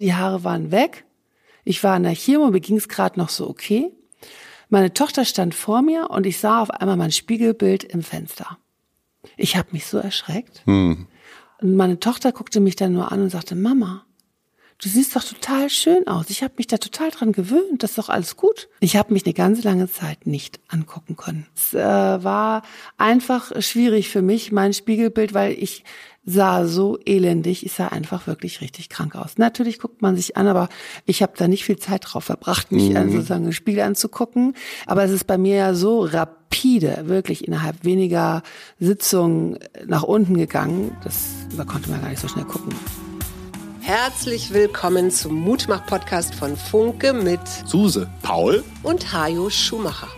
Die Haare waren weg. Ich war in der Chemo, mir ging es gerade noch so okay. Meine Tochter stand vor mir und ich sah auf einmal mein Spiegelbild im Fenster. Ich habe mich so erschreckt. Hm. Und meine Tochter guckte mich dann nur an und sagte, Mama, du siehst doch total schön aus. Ich habe mich da total dran gewöhnt. Das ist doch alles gut. Ich habe mich eine ganz lange Zeit nicht angucken können. Es äh, war einfach schwierig für mich, mein Spiegelbild, weil ich sah so elendig. Ich sah einfach wirklich richtig krank aus. Natürlich guckt man sich an, aber ich habe da nicht viel Zeit drauf verbracht, mich mhm. sozusagen im Spiegel anzugucken. Aber es ist bei mir ja so rapide, wirklich innerhalb weniger Sitzungen nach unten gegangen. Das, da konnte man gar nicht so schnell gucken. Herzlich willkommen zum Mutmach-Podcast von Funke mit Suse, Paul und Hajo Schumacher.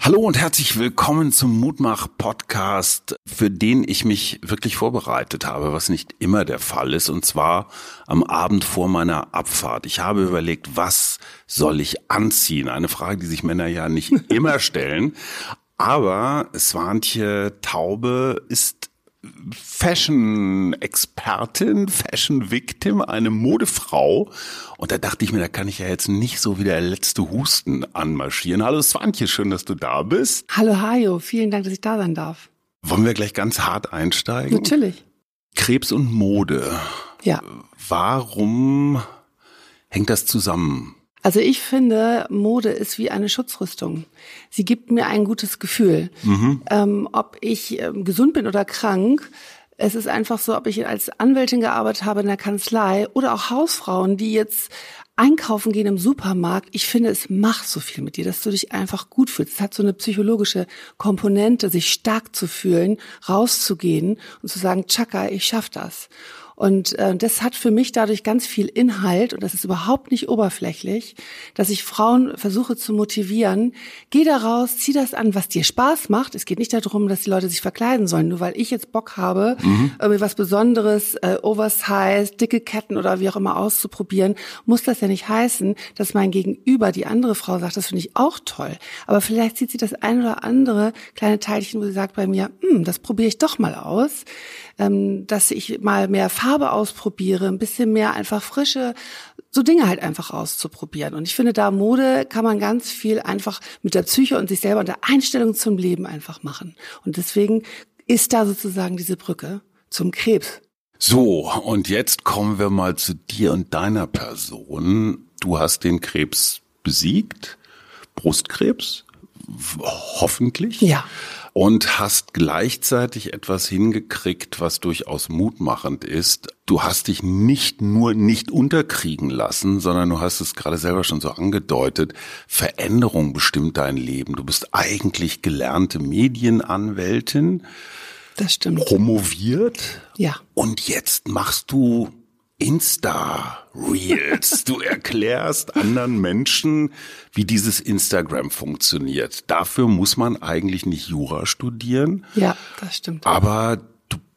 Hallo und herzlich willkommen zum Mutmach-Podcast, für den ich mich wirklich vorbereitet habe, was nicht immer der Fall ist, und zwar am Abend vor meiner Abfahrt. Ich habe überlegt, was soll ich anziehen? Eine Frage, die sich Männer ja nicht immer stellen. Aber Swantje Taube ist Fashion-Expertin, Fashion-Victim, eine Modefrau. Und da dachte ich mir, da kann ich ja jetzt nicht so wie der letzte Husten anmarschieren. Hallo Swantje, schön, dass du da bist. Hallo Hajo, vielen Dank, dass ich da sein darf. Wollen wir gleich ganz hart einsteigen? Natürlich. Krebs und Mode. Ja. Warum hängt das zusammen? Also ich finde, Mode ist wie eine Schutzrüstung. Sie gibt mir ein gutes Gefühl. Mhm. Ähm, ob ich ähm, gesund bin oder krank, es ist einfach so, ob ich als Anwältin gearbeitet habe in der Kanzlei oder auch Hausfrauen, die jetzt einkaufen gehen im Supermarkt. Ich finde, es macht so viel mit dir, dass du dich einfach gut fühlst. Es hat so eine psychologische Komponente, sich stark zu fühlen, rauszugehen und zu sagen, Chaka, ich schaff das. Und äh, das hat für mich dadurch ganz viel Inhalt und das ist überhaupt nicht oberflächlich, dass ich Frauen versuche zu motivieren. Geh da raus, zieh das an, was dir Spaß macht. Es geht nicht darum, dass die Leute sich verkleiden sollen, nur weil ich jetzt Bock habe, mhm. irgendwie was Besonderes, äh, Oversize, dicke Ketten oder wie auch immer auszuprobieren, muss das ja nicht heißen, dass mein Gegenüber, die andere Frau sagt, das finde ich auch toll. Aber vielleicht sieht sie das ein oder andere kleine Teilchen, wo sie sagt bei mir, hm, das probiere ich doch mal aus ähm, dass ich mal mehr Farbe ausprobiere, ein bisschen mehr einfach frische, so Dinge halt einfach auszuprobieren. Und ich finde, da Mode kann man ganz viel einfach mit der Psyche und sich selber und der Einstellung zum Leben einfach machen. Und deswegen ist da sozusagen diese Brücke zum Krebs. So, und jetzt kommen wir mal zu dir und deiner Person. Du hast den Krebs besiegt, Brustkrebs, hoffentlich. Ja und hast gleichzeitig etwas hingekriegt, was durchaus mutmachend ist. Du hast dich nicht nur nicht unterkriegen lassen, sondern du hast es gerade selber schon so angedeutet, Veränderung bestimmt dein Leben. Du bist eigentlich gelernte Medienanwältin. Das stimmt. Promoviert. Ja. Und jetzt machst du Insta-Reels. Du erklärst anderen Menschen, wie dieses Instagram funktioniert. Dafür muss man eigentlich nicht Jura studieren. Ja, das stimmt. Aber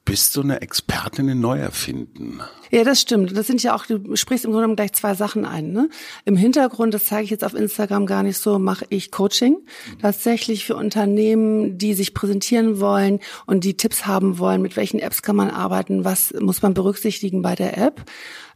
bist so eine Expertin in Neuerfinden. Ja, das stimmt. Das sind ja auch, du sprichst im Grunde genommen gleich zwei Sachen ein. Ne? Im Hintergrund, das zeige ich jetzt auf Instagram gar nicht so, mache ich Coaching. Tatsächlich für Unternehmen, die sich präsentieren wollen und die Tipps haben wollen, mit welchen Apps kann man arbeiten, was muss man berücksichtigen bei der App.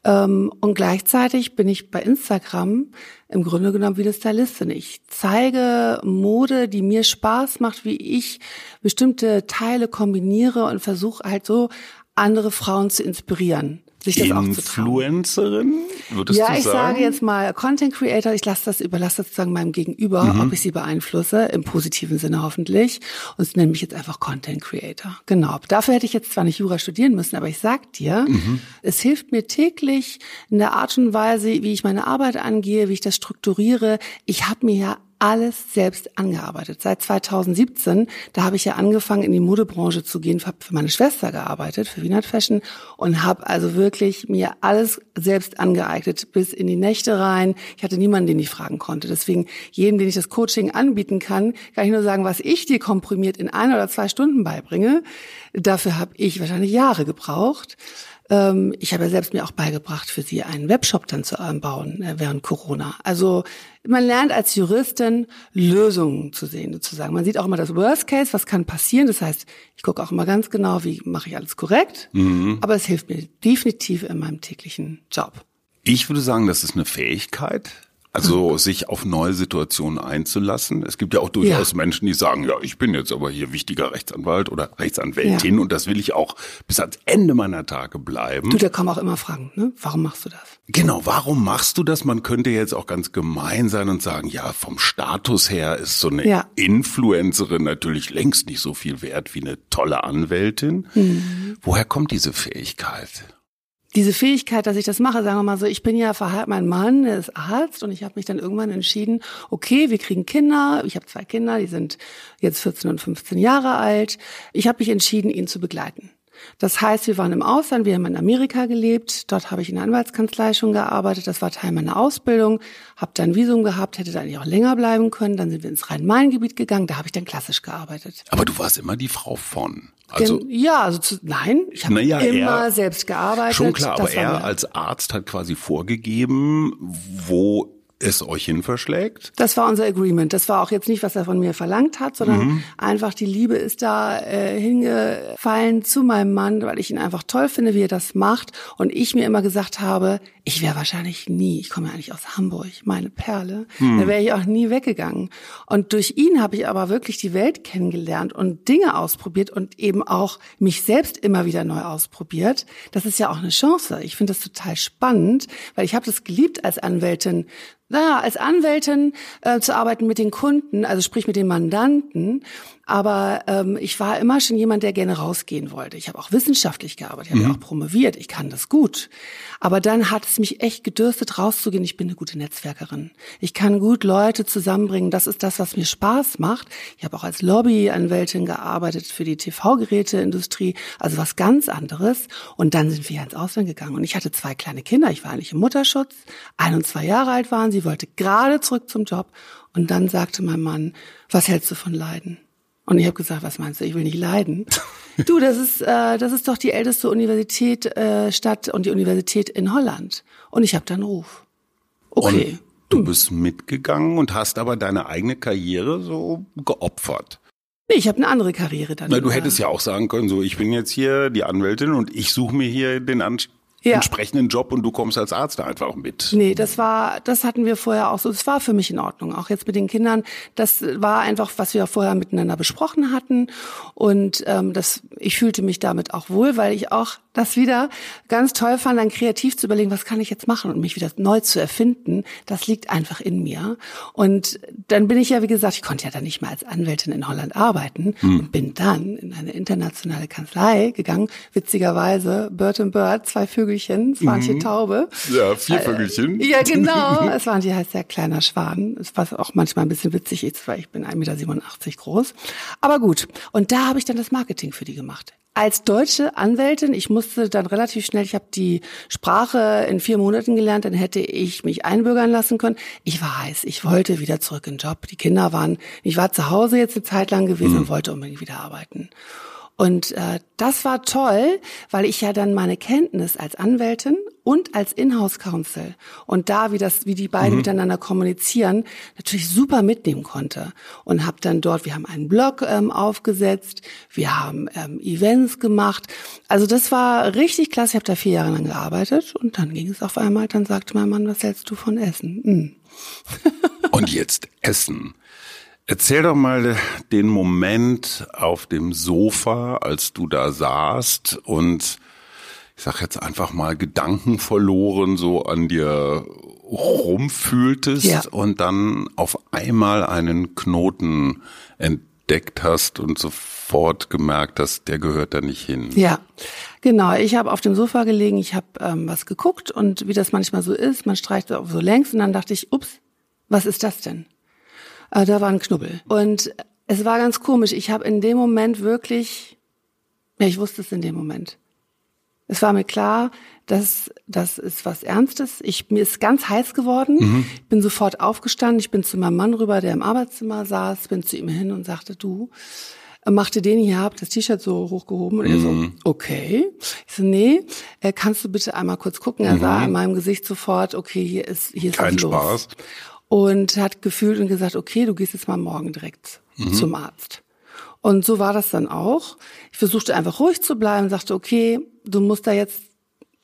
Ähm, und gleichzeitig bin ich bei Instagram im Grunde genommen wie eine Stylistin. Ich zeige Mode, die mir Spaß macht, wie ich bestimmte Teile kombiniere und versuche halt so andere Frauen zu inspirieren sich das Influencerin, würdest ja, du sagen? Ja, ich sage jetzt mal Content Creator. Ich lasse das, überlasse das sozusagen meinem Gegenüber, mhm. ob ich sie beeinflusse, im positiven Sinne hoffentlich. Und es nenne mich jetzt einfach Content Creator. Genau. Dafür hätte ich jetzt zwar nicht Jura studieren müssen, aber ich sag dir, mhm. es hilft mir täglich in der Art und Weise, wie ich meine Arbeit angehe, wie ich das strukturiere. Ich habe mir ja alles selbst angearbeitet. Seit 2017, da habe ich ja angefangen, in die Modebranche zu gehen, habe für meine Schwester gearbeitet, für Wiener Fashion und habe also wirklich mir alles selbst angeeignet, bis in die Nächte rein. Ich hatte niemanden, den ich fragen konnte. Deswegen jedem, den ich das Coaching anbieten kann, kann ich nur sagen, was ich dir komprimiert in ein oder zwei Stunden beibringe. Dafür habe ich wahrscheinlich Jahre gebraucht. Ähm, ich habe ja selbst mir auch beigebracht, für sie einen Webshop dann zu bauen äh, während Corona. Also man lernt als Juristin Lösungen zu sehen, sozusagen. Man sieht auch immer das Worst Case, was kann passieren. Das heißt, ich gucke auch immer ganz genau, wie mache ich alles korrekt. Mhm. Aber es hilft mir definitiv in meinem täglichen Job. Ich würde sagen, das ist eine Fähigkeit, also sich auf neue Situationen einzulassen. Es gibt ja auch durchaus ja. Menschen, die sagen, ja, ich bin jetzt aber hier wichtiger Rechtsanwalt oder Rechtsanwältin ja. und das will ich auch bis ans Ende meiner Tage bleiben. Du, da kann man auch immer fragen, ne? Warum machst du das? Genau, warum machst du das? Man könnte jetzt auch ganz gemein sein und sagen, ja, vom Status her ist so eine ja. Influencerin natürlich längst nicht so viel wert wie eine tolle Anwältin. Mhm. Woher kommt diese Fähigkeit? Diese Fähigkeit, dass ich das mache, sagen wir mal so, ich bin ja verheiratet, mein Mann ist Arzt und ich habe mich dann irgendwann entschieden, okay, wir kriegen Kinder, ich habe zwei Kinder, die sind jetzt 14 und 15 Jahre alt. Ich habe mich entschieden, ihn zu begleiten. Das heißt, wir waren im Ausland, wir haben in Amerika gelebt, dort habe ich in der Anwaltskanzlei schon gearbeitet, das war Teil meiner Ausbildung, habe dann Visum gehabt, hätte da eigentlich auch länger bleiben können, dann sind wir ins Rhein-Main-Gebiet gegangen, da habe ich dann klassisch gearbeitet. Aber du warst immer die Frau von. Also, ja, also zu, nein, ich habe ja, immer er, selbst gearbeitet. Schon klar, aber er als Arzt hat quasi vorgegeben, wo es euch hin verschlägt? Das war unser Agreement. Das war auch jetzt nicht, was er von mir verlangt hat, sondern mhm. einfach die Liebe ist da äh, hingefallen zu meinem Mann, weil ich ihn einfach toll finde, wie er das macht. Und ich mir immer gesagt habe, ich wäre wahrscheinlich nie, ich komme ja eigentlich aus Hamburg, meine Perle, mhm. da wäre ich auch nie weggegangen. Und durch ihn habe ich aber wirklich die Welt kennengelernt und Dinge ausprobiert und eben auch mich selbst immer wieder neu ausprobiert. Das ist ja auch eine Chance. Ich finde das total spannend, weil ich habe das geliebt als Anwältin naja, als Anwältin äh, zu arbeiten mit den Kunden, also sprich mit den Mandanten. Aber ähm, ich war immer schon jemand, der gerne rausgehen wollte. Ich habe auch wissenschaftlich gearbeitet, ich habe mhm. auch promoviert, ich kann das gut. Aber dann hat es mich echt gedürstet, rauszugehen. Ich bin eine gute Netzwerkerin. Ich kann gut Leute zusammenbringen. Das ist das, was mir Spaß macht. Ich habe auch als Lobbyanwältin gearbeitet für die TV-Geräteindustrie, also was ganz anderes. Und dann sind wir ins Ausland gegangen. Und ich hatte zwei kleine Kinder. Ich war eigentlich im Mutterschutz. Ein und zwei Jahre alt waren sie, wollte gerade zurück zum Job. Und dann sagte mein Mann, was hältst du von Leiden? Und ich habe gesagt, was meinst du, ich will nicht leiden. du, das ist, äh, das ist doch die älteste Universität äh, Stadt und die Universität in Holland. Und ich habe dann Ruf. Okay. Und du bist mitgegangen und hast aber deine eigene Karriere so geopfert. Nee, ich habe eine andere Karriere dann. Na, du hättest ja auch sagen können, so ich bin jetzt hier die Anwältin und ich suche mir hier den ja. entsprechenden Job und du kommst als Arzt da einfach mit. Nee, das war, das hatten wir vorher auch so. Das war für mich in Ordnung. Auch jetzt mit den Kindern. Das war einfach, was wir vorher miteinander besprochen hatten. Und ähm, das, ich fühlte mich damit auch wohl, weil ich auch das wieder ganz toll fand, dann kreativ zu überlegen, was kann ich jetzt machen und mich wieder neu zu erfinden. Das liegt einfach in mir. Und dann bin ich ja, wie gesagt, ich konnte ja dann nicht mehr als Anwältin in Holland arbeiten hm. und bin dann in eine internationale Kanzlei gegangen. Witzigerweise, Bird and Bird, zwei Vögelchen, Swanche mhm. Taube. Ja, vier Vögelchen. Äh, ja, genau. Es waren die heißt ja kleiner Schwan. Es war auch manchmal ein bisschen witzig ist, weil ich bin 1,87 Meter groß. Aber gut. Und da habe ich dann das Marketing für die gemacht als deutsche Anwältin, ich musste dann relativ schnell, ich habe die Sprache in vier Monaten gelernt, dann hätte ich mich einbürgern lassen können. Ich war heiß, ich wollte wieder zurück in den Job. Die Kinder waren, ich war zu Hause jetzt eine Zeit lang gewesen mhm. und wollte unbedingt wieder arbeiten. Und äh, das war toll, weil ich ja dann meine Kenntnis als Anwältin und als Inhouse Counsel und da, wie das, wie die beiden mhm. miteinander kommunizieren, natürlich super mitnehmen konnte und habe dann dort, wir haben einen Blog ähm, aufgesetzt, wir haben ähm, Events gemacht, also das war richtig klasse. Ich habe da vier Jahre lang gearbeitet und dann ging es auf einmal, dann sagte mein Mann, was hältst du von Essen? Hm. und jetzt Essen. Erzähl doch mal den Moment auf dem Sofa, als du da saßt und ich sag jetzt einfach mal Gedanken verloren so an dir rumfühltest ja. und dann auf einmal einen Knoten entdeckt hast und sofort gemerkt hast, der gehört da nicht hin. Ja, genau. Ich habe auf dem Sofa gelegen, ich habe ähm, was geguckt und wie das manchmal so ist, man streicht so längs und dann dachte ich, ups, was ist das denn? Äh, da war ein Knubbel. Und es war ganz komisch. Ich habe in dem Moment wirklich, ja, ich wusste es in dem Moment. Es war mir klar, dass das ist was Ernstes. Ich mir ist ganz heiß geworden. Mhm. Ich bin sofort aufgestanden. Ich bin zu meinem Mann rüber, der im Arbeitszimmer saß, bin zu ihm hin und sagte: Du, machte den hier, hab das T-Shirt so hochgehoben und er so, mhm. okay. Ich so, nee, äh, kannst du bitte einmal kurz gucken? Er mhm. sah in meinem Gesicht sofort, okay, hier ist, hier ist Kein was los. Spaß. Und hat gefühlt und gesagt, okay, du gehst jetzt mal morgen direkt mhm. zum Arzt. Und so war das dann auch. Ich versuchte einfach ruhig zu bleiben, sagte, okay, du musst da jetzt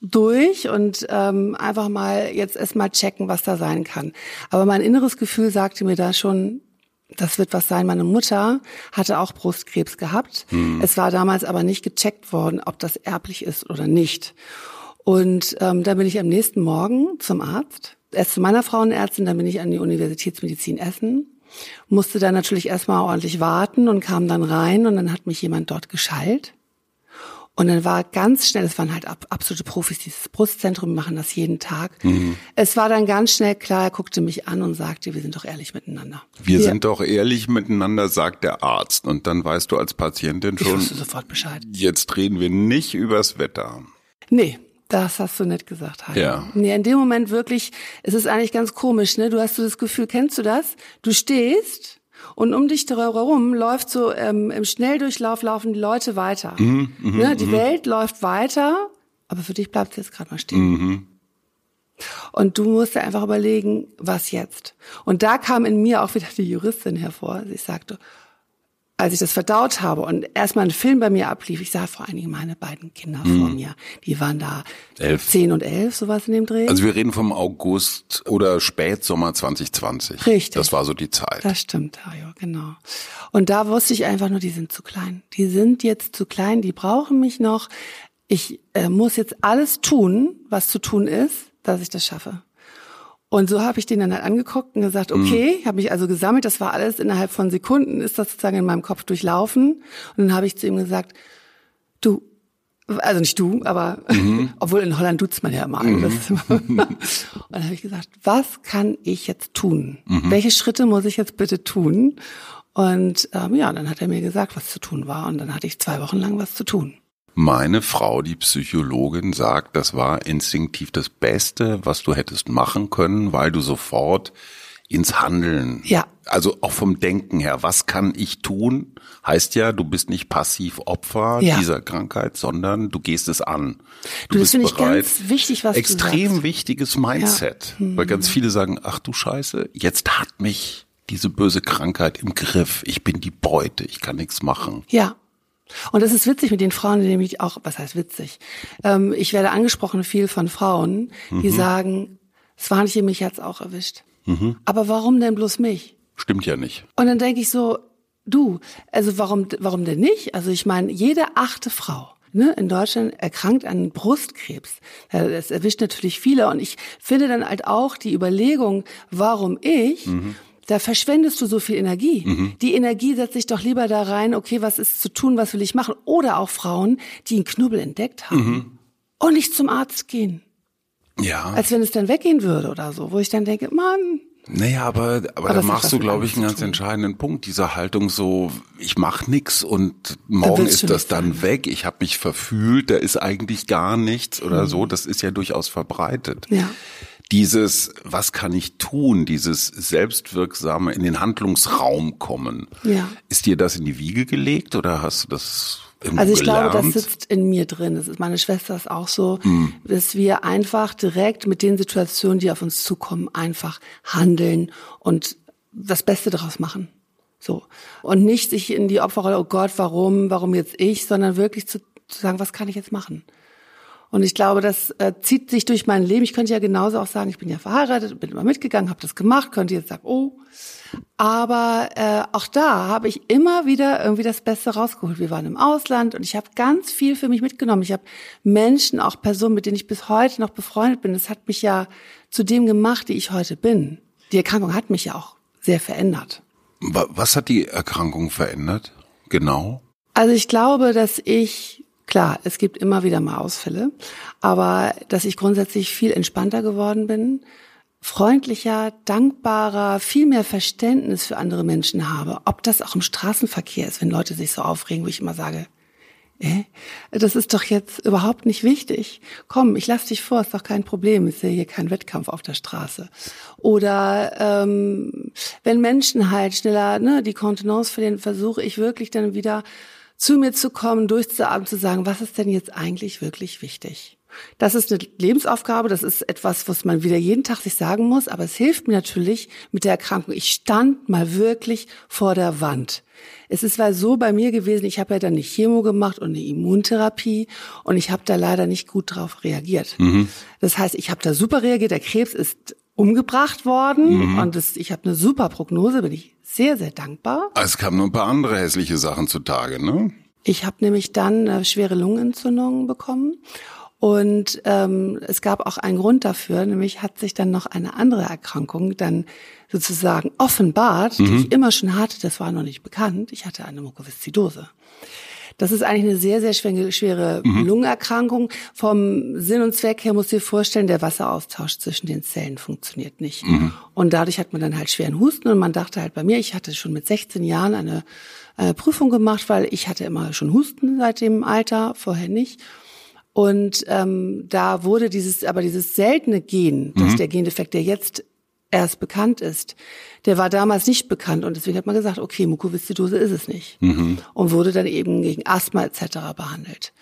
durch und ähm, einfach mal jetzt erstmal checken, was da sein kann. Aber mein inneres Gefühl sagte mir da schon, das wird was sein. Meine Mutter hatte auch Brustkrebs gehabt. Hm. Es war damals aber nicht gecheckt worden, ob das erblich ist oder nicht. Und ähm, da bin ich am nächsten Morgen zum Arzt. Erst zu meiner Frauenärztin, dann bin ich an die Universitätsmedizin Essen. Musste dann natürlich erstmal ordentlich warten und kam dann rein und dann hat mich jemand dort geschallt. Und dann war ganz schnell, es waren halt absolute Profis, dieses Brustzentrum, machen das jeden Tag. Mhm. Es war dann ganz schnell klar, er guckte mich an und sagte, wir sind doch ehrlich miteinander. Wir, wir sind doch ehrlich miteinander, sagt der Arzt. Und dann weißt du als Patientin schon, ich sofort Bescheid. jetzt reden wir nicht übers Wetter. Nee, das hast du nicht gesagt, Heidi. Ja. Nee, in dem Moment wirklich, es ist eigentlich ganz komisch, ne? Du hast so das Gefühl, kennst du das? Du stehst und um dich herum läuft so ähm, im Schnelldurchlauf laufen die Leute weiter. Mhm, mh, ne? Die mh. Welt läuft weiter, aber für dich bleibt es jetzt gerade mal stehen. Mhm. Und du musst dir einfach überlegen, was jetzt? Und da kam in mir auch wieder die Juristin hervor. Sie sagte, als ich das verdaut habe und erstmal ein Film bei mir ablief, ich sah vor allen Dingen meine beiden Kinder mhm. vor mir. Die waren da elf. zehn und elf, sowas in dem Dreh. Also wir reden vom August oder Spätsommer 2020. Richtig. Das war so die Zeit. Das stimmt, Hajo, genau. Und da wusste ich einfach nur, die sind zu klein. Die sind jetzt zu klein, die brauchen mich noch. Ich äh, muss jetzt alles tun, was zu tun ist, dass ich das schaffe. Und so habe ich den dann halt angeguckt und gesagt, mhm. okay, mhm. habe mich also gesammelt, das war alles innerhalb von Sekunden, ist das sozusagen in meinem Kopf durchlaufen. Und dann habe ich zu ihm gesagt, du, also nicht du, aber mhm. obwohl in Holland tut's man ja immer. Mhm. und dann habe ich gesagt, was kann ich jetzt tun? Mhm. Welche Schritte muss ich jetzt bitte tun? Und ähm, ja, dann hat er mir gesagt, was zu tun war. Und dann hatte ich zwei Wochen lang was zu tun. Meine Frau, die Psychologin, sagt, das war instinktiv das Beste, was du hättest machen können, weil du sofort ins Handeln. Ja. Also auch vom Denken her, was kann ich tun? Heißt ja, du bist nicht passiv Opfer ja. dieser Krankheit, sondern du gehst es an. Du, du bist bereit. ganz wichtig, was Extrem wichtiges Mindset. Ja. Weil ganz viele sagen, ach du Scheiße, jetzt hat mich diese böse Krankheit im Griff. Ich bin die Beute, ich kann nichts machen. Ja. Und das ist witzig mit den Frauen, die nämlich auch, was heißt witzig? Ähm, ich werde angesprochen viel von Frauen, die mhm. sagen, Swanche, mich hat's auch erwischt. Mhm. Aber warum denn bloß mich? Stimmt ja nicht. Und dann denke ich so, du, also warum, warum denn nicht? Also ich meine, jede achte Frau ne, in Deutschland erkrankt an Brustkrebs. Das erwischt natürlich viele. Und ich finde dann halt auch die Überlegung, warum ich, mhm da verschwendest du so viel Energie. Mhm. Die Energie setzt sich doch lieber da rein, okay, was ist zu tun, was will ich machen? Oder auch Frauen, die einen Knubbel entdeckt haben mhm. und nicht zum Arzt gehen. Ja. Als wenn es dann weggehen würde oder so, wo ich dann denke, Mann. Naja, aber, aber, aber da machst du, glaube ich, einen ganz entscheidenden Punkt. Diese Haltung so, ich mach nix und morgen ist das dann sein. weg. Ich habe mich verfühlt, da ist eigentlich gar nichts oder mhm. so. Das ist ja durchaus verbreitet. Ja dieses, was kann ich tun, dieses selbstwirksame in den Handlungsraum kommen. Ja. Ist dir das in die Wiege gelegt oder hast du das also ich gelernt? glaube, das sitzt in mir drin. Das ist meine Schwester ist auch so, hm. dass wir einfach direkt mit den Situationen, die auf uns zukommen, einfach handeln und das Beste daraus machen. So. Und nicht sich in die Opferrolle, oh Gott, warum, warum jetzt ich, sondern wirklich zu, zu sagen, was kann ich jetzt machen? Und ich glaube, das äh, zieht sich durch mein Leben. Ich könnte ja genauso auch sagen, ich bin ja verheiratet, bin immer mitgegangen, habe das gemacht, könnte jetzt sagen, oh. Aber äh, auch da habe ich immer wieder irgendwie das Beste rausgeholt. Wir waren im Ausland und ich habe ganz viel für mich mitgenommen. Ich habe Menschen, auch Personen, mit denen ich bis heute noch befreundet bin. Das hat mich ja zu dem gemacht, die ich heute bin. Die Erkrankung hat mich ja auch sehr verändert. Was hat die Erkrankung verändert? Genau. Also ich glaube, dass ich Klar, es gibt immer wieder mal Ausfälle, aber dass ich grundsätzlich viel entspannter geworden bin, freundlicher, dankbarer, viel mehr Verständnis für andere Menschen habe. Ob das auch im Straßenverkehr ist, wenn Leute sich so aufregen, wo ich immer sage, äh, das ist doch jetzt überhaupt nicht wichtig. Komm, ich lass dich vor, ist doch kein Problem, ist ja hier kein Wettkampf auf der Straße. Oder ähm, wenn Menschen halt schneller ne, die Kontenance verlieren, versuche ich wirklich dann wieder zu mir zu kommen, durchzuatmen, zu sagen, was ist denn jetzt eigentlich wirklich wichtig? Das ist eine Lebensaufgabe, das ist etwas, was man wieder jeden Tag sich sagen muss, aber es hilft mir natürlich mit der Erkrankung. Ich stand mal wirklich vor der Wand. Es ist weil so bei mir gewesen, ich habe ja dann eine Chemo gemacht und eine Immuntherapie und ich habe da leider nicht gut drauf reagiert. Mhm. Das heißt, ich habe da super reagiert, der Krebs ist umgebracht worden mhm. und das, ich habe eine super Prognose, bin ich sehr, sehr dankbar. Es kamen nur ein paar andere hässliche Sachen zutage, ne? Ich habe nämlich dann eine schwere Lungenentzündung bekommen und ähm, es gab auch einen Grund dafür, nämlich hat sich dann noch eine andere Erkrankung dann sozusagen offenbart, mhm. die ich immer schon hatte, das war noch nicht bekannt. Ich hatte eine Mukoviszidose. Das ist eigentlich eine sehr, sehr schwere, schwere mhm. Lungenerkrankung. Vom Sinn und Zweck her muss dir vorstellen, der Wasseraustausch zwischen den Zellen funktioniert nicht. Mhm. Und dadurch hat man dann halt schweren Husten und man dachte halt bei mir, ich hatte schon mit 16 Jahren eine äh, Prüfung gemacht, weil ich hatte immer schon Husten seit dem Alter, vorher nicht. Und ähm, da wurde dieses, aber dieses seltene Gen, mhm. das der Gendefekt, der jetzt erst bekannt ist, der war damals nicht bekannt und deswegen hat man gesagt, okay, Mukoviszidose ist es nicht mhm. und wurde dann eben gegen Asthma etc. behandelt.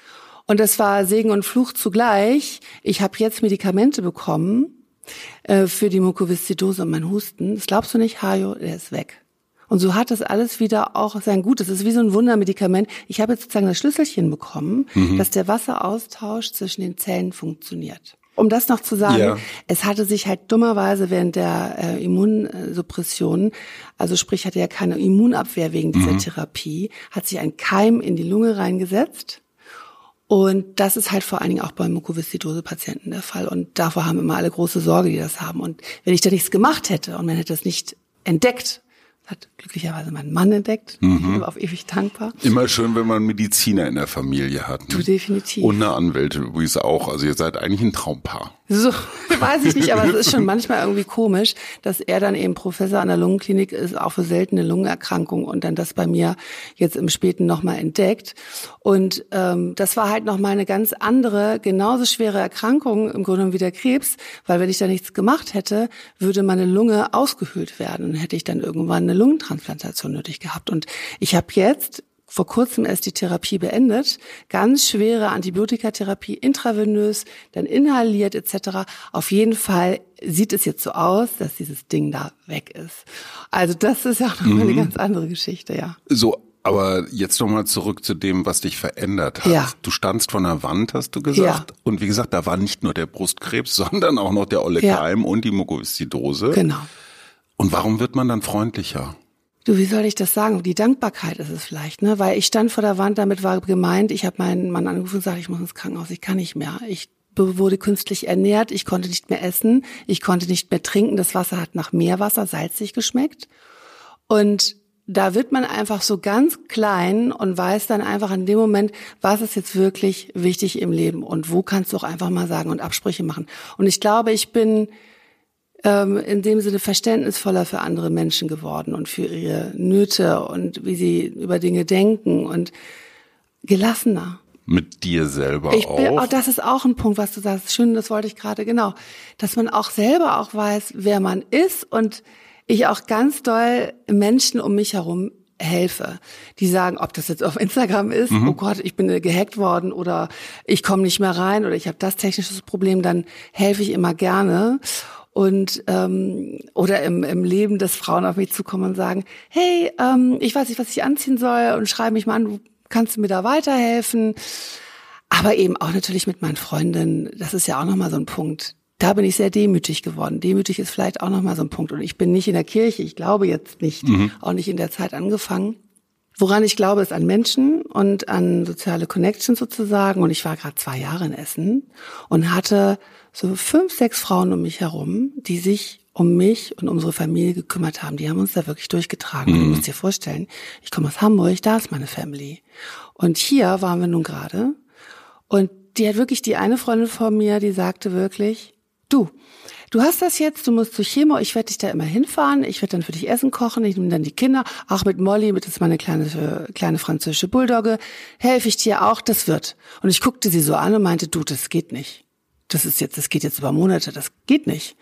Und das war Segen und Fluch zugleich. Ich habe jetzt Medikamente bekommen äh, für die Mukoviszidose und mein Husten. Das glaubst du nicht, Hajo, der ist weg. Und so hat das alles wieder auch sein Gut. Das ist wie so ein Wundermedikament. Ich habe jetzt sozusagen das Schlüsselchen bekommen, mhm. dass der Wasseraustausch zwischen den Zellen funktioniert. Um das noch zu sagen, ja. es hatte sich halt dummerweise während der äh, Immunsuppression, also sprich hatte ja keine Immunabwehr wegen dieser mhm. Therapie, hat sich ein Keim in die Lunge reingesetzt. Und das ist halt vor allen Dingen auch bei Mukoviszidose-Patienten der Fall. Und davor haben immer alle große Sorge, die das haben. Und wenn ich da nichts gemacht hätte und man hätte das nicht entdeckt, hat glücklicherweise mein Mann entdeckt. Mhm. Ich bin auf ewig dankbar. Immer schön, wenn man Mediziner in der Familie hat. Ne? Du definitiv. Und eine Anwälte übrigens auch. Also ihr seid eigentlich ein Traumpaar. So, weiß ich nicht, aber es ist schon manchmal irgendwie komisch, dass er dann eben Professor an der Lungenklinik ist, auch für seltene Lungenerkrankungen und dann das bei mir jetzt im Späten nochmal entdeckt. Und ähm, das war halt nochmal eine ganz andere, genauso schwere Erkrankung im Grunde wie der Krebs, weil wenn ich da nichts gemacht hätte, würde meine Lunge ausgehöhlt werden und hätte ich dann irgendwann eine Lungentransplantation nötig gehabt. Und ich habe jetzt vor kurzem erst die Therapie beendet, ganz schwere Antibiotikatherapie intravenös, dann inhaliert etc. Auf jeden Fall sieht es jetzt so aus, dass dieses Ding da weg ist. Also das ist ja auch nochmal mhm. eine ganz andere Geschichte, ja. So, aber jetzt nochmal zurück zu dem, was dich verändert hat. Ja. Du standst von der Wand, hast du gesagt. Ja. Und wie gesagt, da war nicht nur der Brustkrebs, sondern auch noch der olle Keim ja. und die Mukoviszidose. Genau. Und warum wird man dann freundlicher? Du, wie soll ich das sagen? Die Dankbarkeit ist es vielleicht, ne? Weil ich stand vor der Wand, damit war gemeint, ich habe meinen Mann angerufen und gesagt, ich muss ins Krankenhaus, ich kann nicht mehr. Ich wurde künstlich ernährt, ich konnte nicht mehr essen, ich konnte nicht mehr trinken, das Wasser hat nach Meerwasser salzig geschmeckt. Und da wird man einfach so ganz klein und weiß dann einfach in dem Moment, was ist jetzt wirklich wichtig im Leben und wo kannst du auch einfach mal sagen und Absprüche machen. Und ich glaube, ich bin ähm, in dem Sinne verständnisvoller für andere Menschen geworden und für ihre Nöte und wie sie über Dinge denken und gelassener. Mit dir selber ich bin, auch. Oh, das ist auch ein Punkt, was du sagst. Schön, das wollte ich gerade, genau. Dass man auch selber auch weiß, wer man ist und ich auch ganz doll Menschen um mich herum helfe. Die sagen, ob das jetzt auf Instagram ist, mhm. oh Gott, ich bin gehackt worden oder ich komme nicht mehr rein oder ich habe das technische Problem, dann helfe ich immer gerne und ähm, oder im, im Leben, dass Frauen auf mich zukommen und sagen, hey, ähm, ich weiß nicht, was ich anziehen soll und schreibe mich mal an, kannst du mir da weiterhelfen? Aber eben auch natürlich mit meinen Freundinnen, das ist ja auch nochmal so ein Punkt. Da bin ich sehr demütig geworden. Demütig ist vielleicht auch nochmal so ein Punkt. Und ich bin nicht in der Kirche, ich glaube jetzt nicht, mhm. auch nicht in der Zeit angefangen. Woran ich glaube, ist an Menschen und an soziale Connections sozusagen. Und ich war gerade zwei Jahre in Essen und hatte so fünf, sechs Frauen um mich herum, die sich um mich und unsere Familie gekümmert haben. Die haben uns da wirklich durchgetragen. Mhm. Und du musst dir vorstellen, ich komme aus Hamburg, da ist meine Family. Und hier waren wir nun gerade. Und die hat wirklich die eine Freundin von mir, die sagte wirklich, du, du hast das jetzt, du musst zu Chemo, ich werde dich da immer hinfahren, ich werde dann für dich Essen kochen, ich nehme dann die Kinder, auch mit Molly, mit das ist meine kleine, kleine französische Bulldogge, helfe ich dir auch, das wird. Und ich guckte sie so an und meinte, du, das geht nicht. Das ist jetzt, das geht jetzt über Monate, das geht nicht.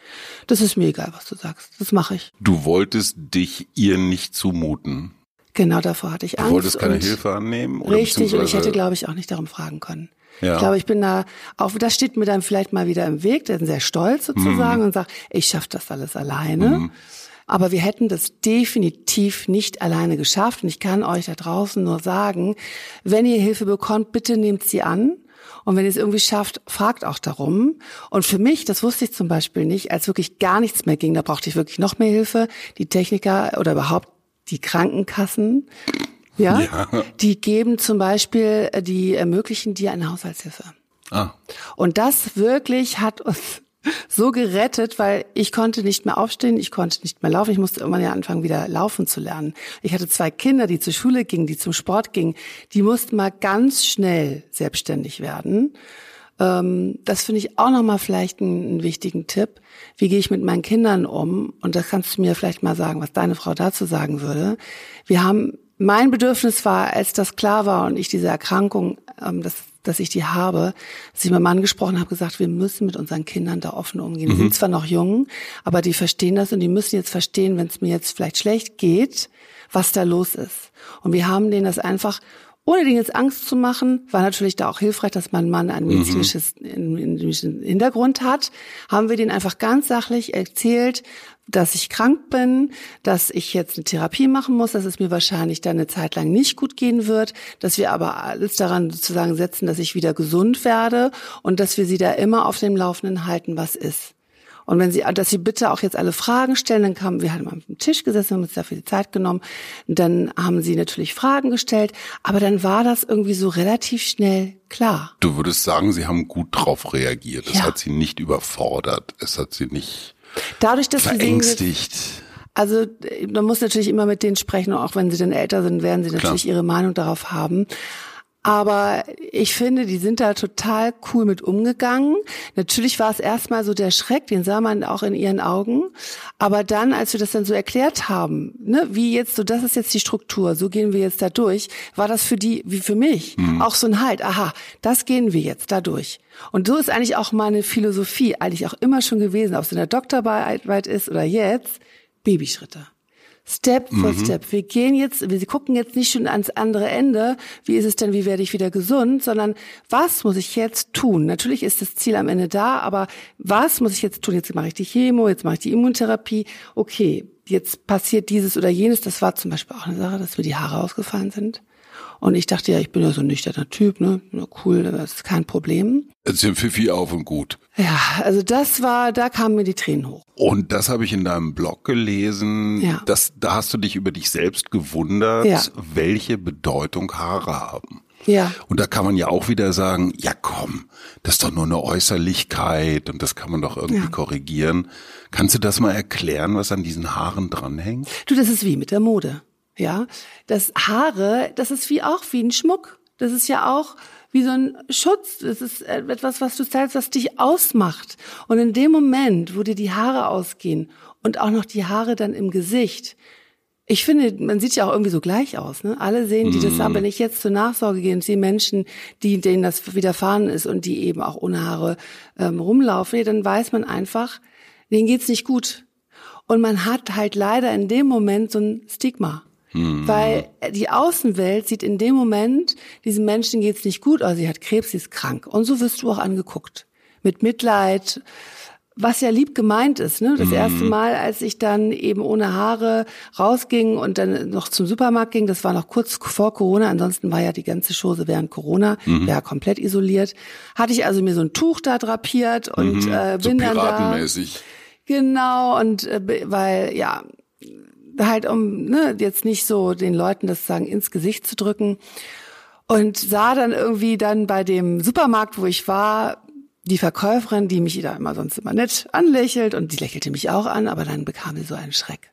Das ist mir egal, was du sagst. Das mache ich. Du wolltest dich ihr nicht zumuten. Genau davor hatte ich Angst. Du wolltest keine Hilfe annehmen? Oder richtig, und ich hätte, glaube ich, auch nicht darum fragen können. Ja. Ich glaube, ich bin da, auch das steht mir dann vielleicht mal wieder im Weg, der ist sehr stolz sozusagen mhm. und sagt, ich schaffe das alles alleine. Mhm. Aber wir hätten das definitiv nicht alleine geschafft. Und ich kann euch da draußen nur sagen, wenn ihr Hilfe bekommt, bitte nehmt sie an. Und wenn ihr es irgendwie schafft, fragt auch darum. Und für mich, das wusste ich zum Beispiel nicht, als wirklich gar nichts mehr ging, da brauchte ich wirklich noch mehr Hilfe. Die Techniker oder überhaupt die Krankenkassen, ja, ja. die geben zum Beispiel, äh, die ermöglichen dir eine Haushaltshilfe. Ah. Und das wirklich hat uns so gerettet, weil ich konnte nicht mehr aufstehen, ich konnte nicht mehr laufen, ich musste irgendwann ja anfangen, wieder laufen zu lernen. Ich hatte zwei Kinder, die zur Schule gingen, die zum Sport gingen, die mussten mal ganz schnell selbstständig werden. Ähm, das finde ich auch nochmal vielleicht einen, wichtigen Tipp. Wie gehe ich mit meinen Kindern um? Und das kannst du mir vielleicht mal sagen, was deine Frau dazu sagen würde. Wir haben, mein Bedürfnis war, als das klar war und ich diese Erkrankung, ähm, das dass ich die habe, dass ich mit meinem Mann gesprochen habe, gesagt, wir müssen mit unseren Kindern da offen umgehen. Mhm. Die sind zwar noch jung, aber die verstehen das und die müssen jetzt verstehen, wenn es mir jetzt vielleicht schlecht geht, was da los ist. Und wir haben denen das einfach ohne denen jetzt Angst zu machen, war natürlich da auch hilfreich, dass mein Mann ein mhm. medizinisches mhm. Hintergrund hat, haben wir denen einfach ganz sachlich erzählt, dass ich krank bin, dass ich jetzt eine Therapie machen muss, dass es mir wahrscheinlich dann eine Zeit lang nicht gut gehen wird, dass wir aber alles daran sozusagen setzen, dass ich wieder gesund werde und dass wir sie da immer auf dem Laufenden halten, was ist. Und wenn Sie, dass Sie bitte auch jetzt alle Fragen stellen, dann kamen, wir haben am Tisch gesessen, haben uns dafür die Zeit genommen. Dann haben Sie natürlich Fragen gestellt, aber dann war das irgendwie so relativ schnell klar. Du würdest sagen, Sie haben gut drauf reagiert. Es ja. hat Sie nicht überfordert. Es hat Sie nicht Dadurch, dass verängstigt. Sie also man muss natürlich immer mit denen sprechen, auch wenn sie dann älter sind, werden sie natürlich Klar. ihre Meinung darauf haben. Aber ich finde, die sind da total cool mit umgegangen. Natürlich war es erstmal so der Schreck, den sah man auch in ihren Augen. Aber dann, als wir das dann so erklärt haben, ne, wie jetzt so, das ist jetzt die Struktur, so gehen wir jetzt da durch, war das für die, wie für mich, mhm. auch so ein Halt, aha, das gehen wir jetzt da durch. Und so ist eigentlich auch meine Philosophie eigentlich auch immer schon gewesen, ob es in der Doktorarbeit ist oder jetzt, Babyschritte. Step for mhm. Step. Wir gehen jetzt, wir gucken jetzt nicht schon ans andere Ende. Wie ist es denn, wie werde ich wieder gesund? Sondern was muss ich jetzt tun? Natürlich ist das Ziel am Ende da, aber was muss ich jetzt tun? Jetzt mache ich die Chemo, jetzt mache ich die Immuntherapie. Okay, jetzt passiert dieses oder jenes. Das war zum Beispiel auch eine Sache, dass mir die Haare ausgefallen sind. Und ich dachte, ja, ich bin ja so ein nüchterner Typ, ne? Cool, das ist kein Problem. Jetzt sind Fifi auf und gut. Ja, also das war, da kamen mir die Tränen hoch. Und das habe ich in deinem Blog gelesen. Ja. Das, da hast du dich über dich selbst gewundert, ja. welche Bedeutung Haare haben. Ja. Und da kann man ja auch wieder sagen, ja komm, das ist doch nur eine Äußerlichkeit und das kann man doch irgendwie ja. korrigieren. Kannst du das mal erklären, was an diesen Haaren dranhängt? Du, das ist wie mit der Mode. Ja, das Haare, das ist wie auch wie ein Schmuck. Das ist ja auch wie so ein Schutz. Das ist etwas, was du zeigst, was dich ausmacht. Und in dem Moment, wo dir die Haare ausgehen und auch noch die Haare dann im Gesicht, ich finde, man sieht ja auch irgendwie so gleich aus. Ne? Alle sehen, die das haben. Wenn ich jetzt zur Nachsorge gehe und sehe Menschen, die, denen das widerfahren ist und die eben auch ohne Haare ähm, rumlaufen, dann weiß man einfach, denen geht's nicht gut. Und man hat halt leider in dem Moment so ein Stigma. Mhm. Weil die Außenwelt sieht in dem Moment, diesem Menschen geht's nicht gut, also sie hat Krebs, sie ist krank. Und so wirst du auch angeguckt. Mit Mitleid, was ja lieb gemeint ist. Ne? Das mhm. erste Mal, als ich dann eben ohne Haare rausging und dann noch zum Supermarkt ging, das war noch kurz vor Corona, ansonsten war ja die ganze Chose während Corona, mhm. ja komplett isoliert, hatte ich also mir so ein Tuch da drapiert und mhm. äh, bin so dann da. Genau, und äh, weil, ja, halt um ne, jetzt nicht so den Leuten das sagen ins Gesicht zu drücken und sah dann irgendwie dann bei dem Supermarkt, wo ich war, die Verkäuferin, die mich da immer sonst immer nett anlächelt und die lächelte mich auch an, aber dann bekam sie so einen Schreck.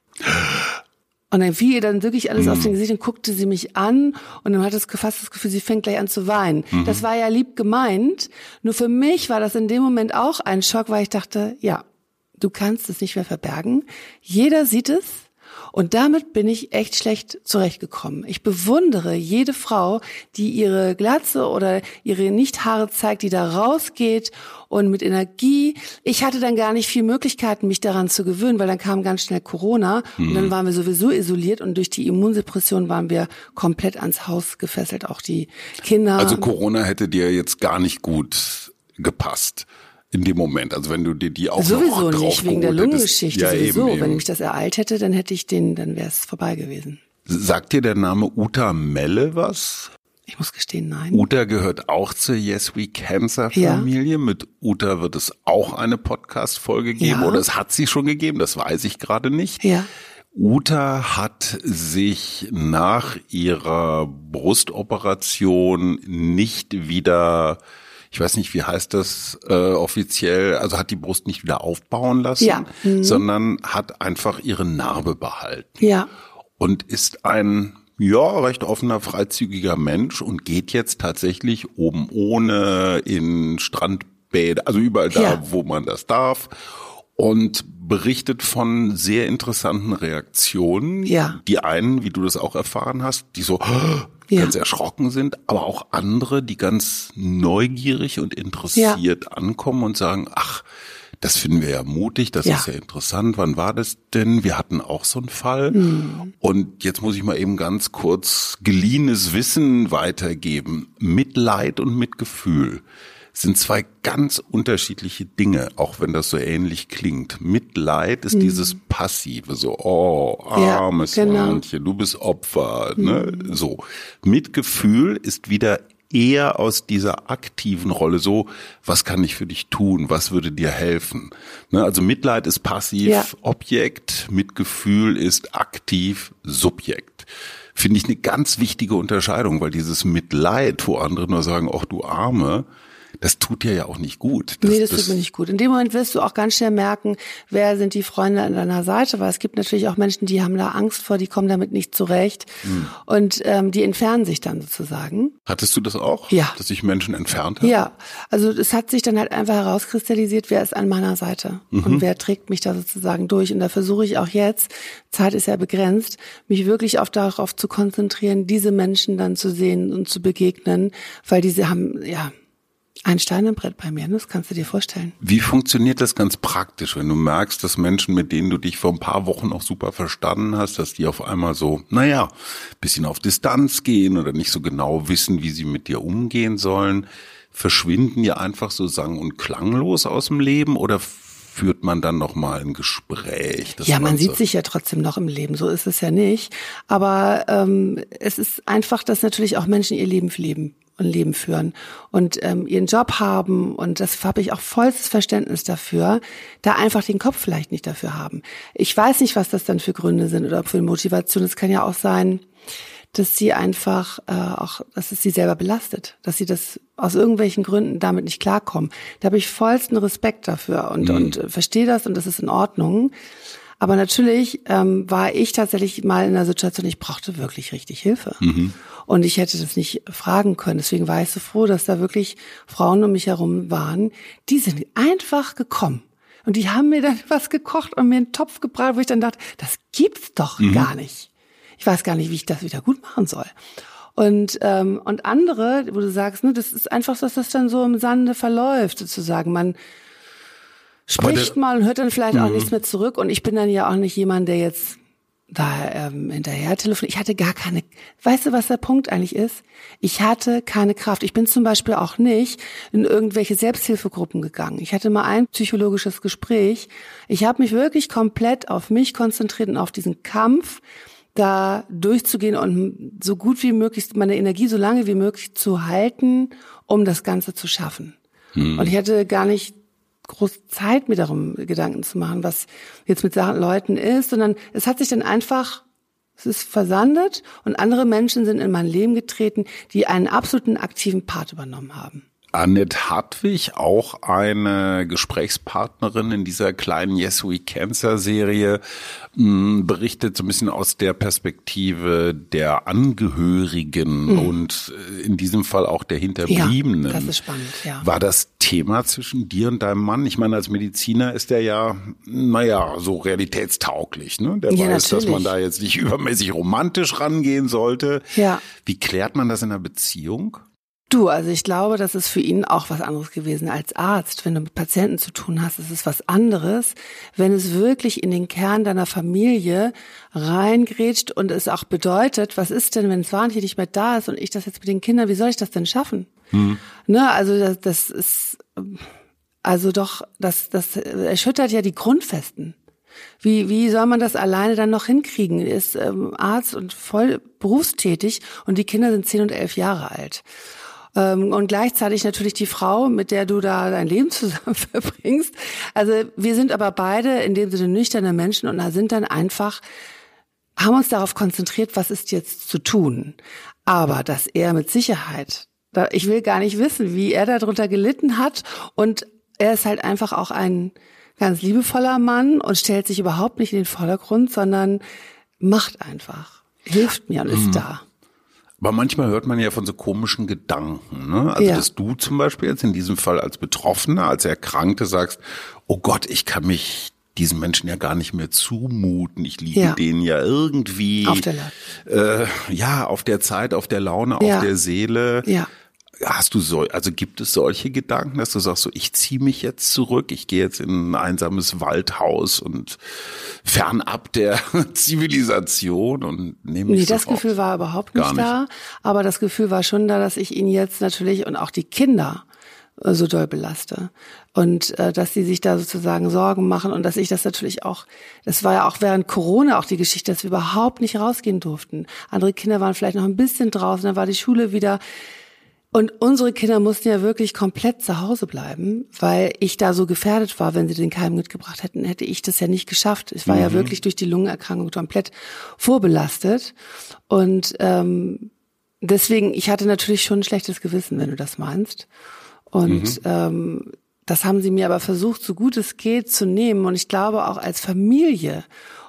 Und dann fiel ihr dann wirklich alles mhm. aus dem Gesicht und guckte sie mich an und dann hat es gefasst das Gefühl, sie fängt gleich an zu weinen. Mhm. Das war ja lieb gemeint, nur für mich war das in dem Moment auch ein Schock, weil ich dachte, ja, Du kannst es nicht mehr verbergen. Jeder sieht es. Und damit bin ich echt schlecht zurechtgekommen. Ich bewundere jede Frau, die ihre Glatze oder ihre Nichthaare zeigt, die da rausgeht und mit Energie. Ich hatte dann gar nicht viel Möglichkeiten, mich daran zu gewöhnen, weil dann kam ganz schnell Corona mhm. und dann waren wir sowieso isoliert und durch die Immunsuppression waren wir komplett ans Haus gefesselt, auch die Kinder. Also Corona hätte dir jetzt gar nicht gut gepasst in dem Moment. Also wenn du dir die auch sowieso noch nicht wegen der Lungengeschichte ja, sowieso. Eben, eben. Wenn mich das ereilt hätte, dann hätte ich den, dann wäre es vorbei gewesen. Sagt dir der Name Uta Melle was? Ich muss gestehen, nein. Uta gehört auch zur Yes We Cancer Familie. Ja. Mit Uta wird es auch eine Podcast-Folge geben ja. oder es hat sie schon gegeben, das weiß ich gerade nicht. Ja. Uta hat sich nach ihrer Brustoperation nicht wieder ich weiß nicht, wie heißt das äh, offiziell, also hat die Brust nicht wieder aufbauen lassen, ja. mhm. sondern hat einfach ihre Narbe behalten. Ja. Und ist ein ja, recht offener, freizügiger Mensch und geht jetzt tatsächlich oben ohne in Strandbäder, also überall da, ja. wo man das darf und berichtet von sehr interessanten Reaktionen. Ja. Die einen, wie du das auch erfahren hast, die so ja. ganz erschrocken sind, aber auch andere, die ganz neugierig und interessiert ja. ankommen und sagen, ach, das finden wir ja mutig, das ja. ist ja interessant. Wann war das denn? Wir hatten auch so einen Fall. Mhm. Und jetzt muss ich mal eben ganz kurz geliehenes Wissen weitergeben. Mitleid und Mitgefühl sind zwei ganz unterschiedliche Dinge, auch wenn das so ähnlich klingt. Mitleid ist mhm. dieses Passive, so, oh, armes ja, genau. Männchen, du bist Opfer, ne? mhm. ne? So. Mitgefühl ist wieder eher aus dieser aktiven Rolle so, was kann ich für dich tun, was würde dir helfen. Ne? Also Mitleid ist passiv, ja. Objekt, Mitgefühl ist aktiv, Subjekt. Finde ich eine ganz wichtige Unterscheidung, weil dieses Mitleid, wo andere nur sagen, ach du Arme, das tut dir ja auch nicht gut. Das, nee, das, das tut mir nicht gut. In dem Moment wirst du auch ganz schnell merken, wer sind die Freunde an deiner Seite, weil es gibt natürlich auch Menschen, die haben da Angst vor, die kommen damit nicht zurecht hm. und ähm, die entfernen sich dann sozusagen. Hattest du das auch? Ja. Dass sich Menschen entfernt haben? Ja, also es hat sich dann halt einfach herauskristallisiert, wer ist an meiner Seite mhm. und wer trägt mich da sozusagen durch. Und da versuche ich auch jetzt, Zeit ist ja begrenzt, mich wirklich auch darauf zu konzentrieren, diese Menschen dann zu sehen und zu begegnen, weil diese haben, ja, ein Stein im Brett bei mir, das kannst du dir vorstellen. Wie funktioniert das ganz praktisch, wenn du merkst, dass Menschen, mit denen du dich vor ein paar Wochen noch super verstanden hast, dass die auf einmal so, naja, bisschen auf Distanz gehen oder nicht so genau wissen, wie sie mit dir umgehen sollen? Verschwinden die einfach so sang- und klanglos aus dem Leben oder führt man dann noch mal ein Gespräch? ja, man, man sieht sich ja trotzdem noch im Leben, so ist es ja nicht. Aber ähm, es ist einfach, dass natürlich auch Menschen ihr Leben leben und Leben führen und ähm, ihren Job haben und das habe ich auch vollstes Verständnis dafür, da einfach den Kopf vielleicht nicht dafür haben. Ich weiß nicht, was das dann für Gründe sind oder für Motivation. Es kann ja auch sein, dass sie einfach äh, auch, dass es sie selber belastet, dass sie das aus irgendwelchen Gründen damit nicht klarkommen. Da habe ich vollsten Respekt dafür und mhm. und verstehe das und das ist in Ordnung. Aber natürlich ähm, war ich tatsächlich mal in einer Situation, ich brauchte wirklich richtig Hilfe. Mhm. Und ich hätte das nicht fragen können. Deswegen war ich so froh, dass da wirklich Frauen um mich herum waren. Die sind einfach gekommen. Und die haben mir dann was gekocht und mir einen Topf gebracht, wo ich dann dachte, das gibt's doch mhm. gar nicht. Ich weiß gar nicht, wie ich das wieder gut machen soll. Und, ähm, und andere, wo du sagst, ne, das ist einfach so, dass das dann so im Sande verläuft, sozusagen. Man spricht mal und hört dann vielleicht auch mhm. nichts mehr zurück. Und ich bin dann ja auch nicht jemand, der jetzt da ähm, hinterher telefoniert. Ich hatte gar keine, weißt du, was der Punkt eigentlich ist? Ich hatte keine Kraft. Ich bin zum Beispiel auch nicht in irgendwelche Selbsthilfegruppen gegangen. Ich hatte mal ein psychologisches Gespräch. Ich habe mich wirklich komplett auf mich konzentriert und auf diesen Kampf, da durchzugehen und so gut wie möglich meine Energie so lange wie möglich zu halten, um das Ganze zu schaffen. Hm. Und ich hatte gar nicht groß Zeit, mir darum Gedanken zu machen, was jetzt mit Leuten ist, sondern es hat sich dann einfach, es ist versandet und andere Menschen sind in mein Leben getreten, die einen absoluten aktiven Part übernommen haben. Annette Hartwig, auch eine Gesprächspartnerin in dieser kleinen Yes We Cancer Serie, hm, berichtet so ein bisschen aus der Perspektive der Angehörigen mhm. und äh, in diesem Fall auch der Hinterbliebenen. Ja, das ist spannend, ja. War das Thema zwischen dir und deinem Mann? Ich meine, als Mediziner ist der ja, naja, so realitätstauglich. Ne? Der Ja, weiß, dass natürlich. man da jetzt nicht übermäßig romantisch rangehen sollte. Ja. Wie klärt man das in einer Beziehung? Du, also ich glaube, das ist für ihn auch was anderes gewesen als Arzt. Wenn du mit Patienten zu tun hast, ist es was anderes. Wenn es wirklich in den Kern deiner Familie reingrätscht und es auch bedeutet, was ist denn, wenn es wahnsinnig nicht mehr da ist und ich das jetzt mit den Kindern, wie soll ich das denn schaffen? Ne, also das, das ist, also doch, das, das erschüttert ja die Grundfesten. Wie, wie soll man das alleine dann noch hinkriegen? Er ist ähm, Arzt und voll berufstätig und die Kinder sind zehn und elf Jahre alt. Ähm, und gleichzeitig natürlich die Frau, mit der du da dein Leben zusammen verbringst. Also wir sind aber beide in dem Sinne nüchterne Menschen und da sind dann einfach, haben uns darauf konzentriert, was ist jetzt zu tun. Aber dass er mit Sicherheit, ich will gar nicht wissen, wie er darunter gelitten hat und er ist halt einfach auch ein ganz liebevoller Mann und stellt sich überhaupt nicht in den Vordergrund, sondern macht einfach, hilft mir und ist da. Aber manchmal hört man ja von so komischen Gedanken. Ne? Also, Ja. dass du zum Beispiel jetzt in diesem Fall als Betroffener, als Erkrankte sagst, oh Gott, ich kann mich diesen Menschen ja gar nicht mehr zumuten. Ich liege Ja. denen ja irgendwie Auf der äh, ja auf der Zeit, auf der Laune, Ja. auf der Seele. Ja. Hast du so, also gibt es solche Gedanken, dass du sagst, so ich ziehe mich jetzt zurück, ich gehe jetzt in ein einsames Waldhaus und fernab der Zivilisation und nehme mich Nee, das Gefühl war überhaupt nicht, nicht. da. Aber das Gefühl war schon da, dass ich ihn jetzt natürlich und auch die Kinder äh, so doll belaste. Und äh, dass sie sich da sozusagen Sorgen machen und dass ich das natürlich auch, das war ja auch während Corona auch die Geschichte, dass wir überhaupt nicht rausgehen durften. Andere Kinder waren vielleicht noch ein bisschen draußen, dann war die Schule wieder. Und unsere Kinder mussten ja wirklich komplett zu Hause bleiben, weil ich da so gefährdet war. Wenn sie den Keim mitgebracht hätten, hätte ich das ja nicht geschafft. Ich war ja wirklich durch die Lungenerkrankung komplett vorbelastet. Und ähm, deswegen, ich hatte natürlich schon ein schlechtes Gewissen, wenn du das meinst. Und ähm, das haben sie mir aber versucht, so gut es geht, zu nehmen. Und ich glaube auch als Familie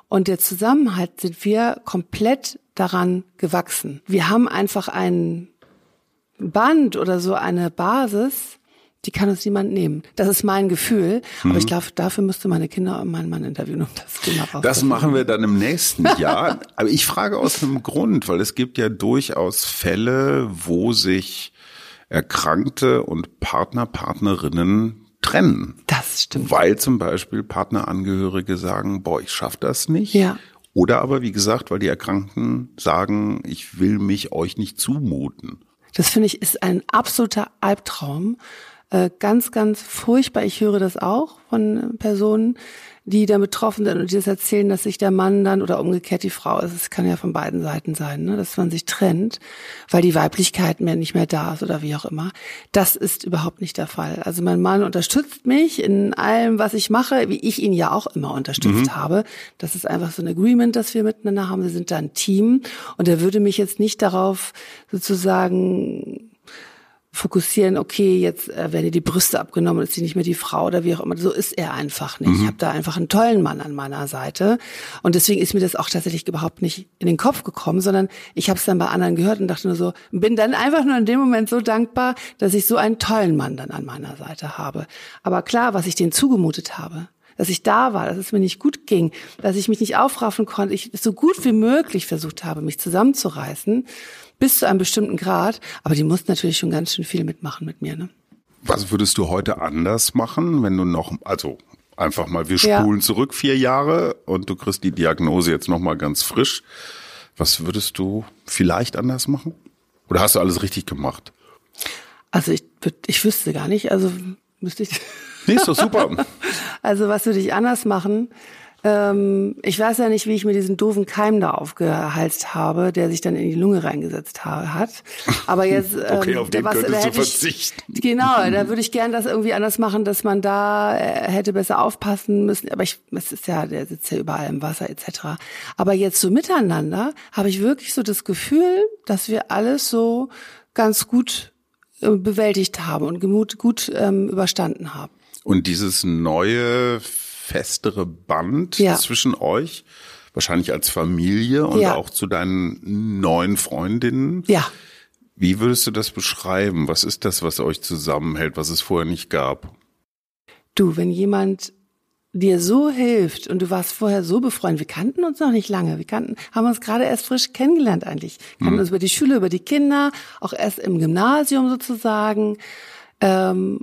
und der Zusammenhalt sind wir komplett daran gewachsen. Wir haben einfach einen Band oder so eine Basis, die kann uns niemand nehmen. Das ist mein Gefühl. Aber ich glaube, dafür müsste meine Kinder und meinen Mann interviewen, um das Thema Das rauszufinden. machen wir dann im nächsten Jahr. Aber ich frage aus einem Grund, weil es gibt ja durchaus Fälle, wo sich Erkrankte und Partner, Partnerinnen trennen. Das stimmt. Weil zum Beispiel Partnerangehörige sagen, boah, ich schaff das nicht. Ja. Oder aber, wie gesagt, weil die Erkrankten sagen, ich will mich euch nicht zumuten. Das finde ich ist ein absoluter Albtraum. Äh, ganz, ganz furchtbar. Ich höre das auch von Personen, die da betroffen sind und die das erzählen, dass sich der Mann dann oder umgekehrt die Frau ist. Es kann ja von beiden Seiten sein, ne? dass man sich trennt, weil die Weiblichkeit mehr nicht mehr da ist oder wie auch immer. Das ist überhaupt nicht der Fall. Also mein Mann unterstützt mich in allem, was ich mache, wie ich ihn ja auch immer unterstützt habe. Das ist einfach so ein Agreement, das wir miteinander haben. Wir sind da ein Team und er würde mich jetzt nicht darauf sozusagen fokussieren, okay, jetzt äh, werden dir die Brüste abgenommen, ist sie nicht mehr die Frau oder wie auch immer. So ist er einfach nicht. Ich habe da einfach einen tollen Mann an meiner Seite und deswegen ist mir das auch tatsächlich überhaupt nicht in den Kopf gekommen, sondern ich habe es dann bei anderen gehört und dachte nur so, bin dann einfach nur in dem Moment so dankbar, dass ich so einen tollen Mann dann an meiner Seite habe. Aber klar, was ich denen zugemutet habe, dass ich da war, dass es mir nicht gut ging, dass ich mich nicht aufraffen konnte, ich so gut wie möglich versucht habe, mich zusammenzureißen, bis zu einem bestimmten Grad. Aber die mussten natürlich schon ganz schön viel mitmachen mit mir. Ne? Was würdest du heute anders machen, wenn du noch, also einfach mal, wir Ja. spulen zurück vier Jahre und du kriegst die Diagnose jetzt noch mal ganz frisch. Was würdest du vielleicht anders machen? Oder hast du alles richtig gemacht? Also ich, ich wüsste gar nicht, also müsste ich. Nee, ist doch super. Also was würde ich anders machen? Ähm, ich weiß ja nicht, wie ich mir diesen doofen Keim da aufgehalst habe, der sich dann in die Lunge reingesetzt ha hat. Aber jetzt, Okay, ähm, auf den was- könntest da hätte ich- verzichten. Genau, da würde ich gern das irgendwie anders machen, dass man da äh, hätte besser aufpassen müssen. Aber ich, es ist ja, der sitzt ja überall im Wasser etc. Aber jetzt so miteinander habe ich wirklich so das Gefühl, dass wir alles so ganz gut äh, bewältigt haben und gut, gut ähm, überstanden haben. Und dieses neue, festere Band Ja. zwischen euch, wahrscheinlich als Familie und Ja. auch zu deinen neuen Freundinnen, Ja, Wie würdest du das beschreiben? Was ist das, was euch zusammenhält, was es vorher nicht gab? Du, wenn jemand dir so hilft und du warst vorher so befreundet, wir kannten uns noch nicht lange, wir kannten, haben uns gerade erst frisch kennengelernt eigentlich, kannten mhm. uns über die Schule, über die Kinder, auch erst im Gymnasium sozusagen. Ähm,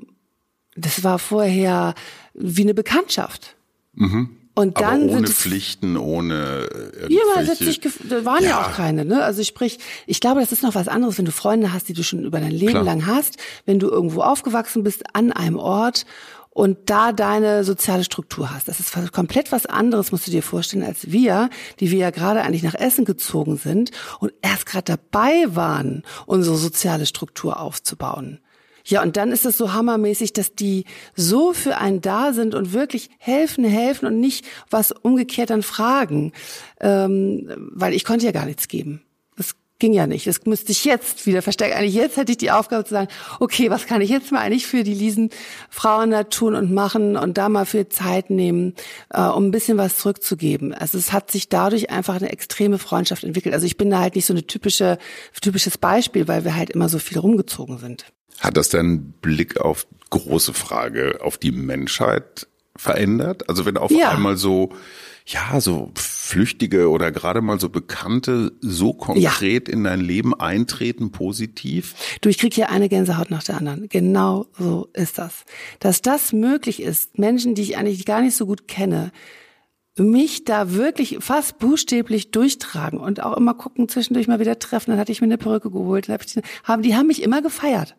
das war vorher wie eine Bekanntschaft. Mhm. Und dann Aber ohne sind Pflichten, ohne ja, man hat sich, da waren ja. ja. auch keine, ne? Also sprich, ich glaube, das ist noch was anderes, wenn du Freunde hast, die du schon über dein Leben Klar. lang hast, wenn du irgendwo aufgewachsen bist an einem Ort und da deine soziale Struktur hast. Das ist komplett was anderes, musst du dir vorstellen, als wir, die wir ja gerade eigentlich nach Essen gezogen sind und erst gerade dabei waren, unsere soziale Struktur aufzubauen. Ja, und dann ist es so hammermäßig, dass die so für einen da sind und wirklich helfen, helfen und nicht was umgekehrt dann fragen, ähm, weil ich konnte ja gar nichts geben. Das ging ja nicht. Das müsste ich jetzt wieder verstärken. Eigentlich jetzt hätte ich die Aufgabe zu sagen, okay, was kann ich jetzt mal eigentlich für die Liesen Frauen da tun und machen und da mal für Zeit nehmen, äh, um ein bisschen was zurückzugeben. Also es hat sich dadurch einfach eine extreme Freundschaft entwickelt. Also ich bin da halt nicht so eine typische, typisches Beispiel, weil wir halt immer so viel rumgezogen sind. Hat das deinen Blick auf große Frage, auf die Menschheit verändert? Also wenn auf ja. einmal so, ja, so Flüchtige oder gerade mal so Bekannte so konkret ja. in dein Leben eintreten, positiv? Du, ich krieg hier eine Gänsehaut nach der anderen. Genau so ist das. Dass das möglich ist, Menschen, die ich eigentlich gar nicht so gut kenne, mich da wirklich fast buchstäblich durchtragen und auch immer gucken, zwischendurch mal wieder treffen. Dann hatte ich mir eine Perücke geholt. Haben, die haben mich immer gefeiert.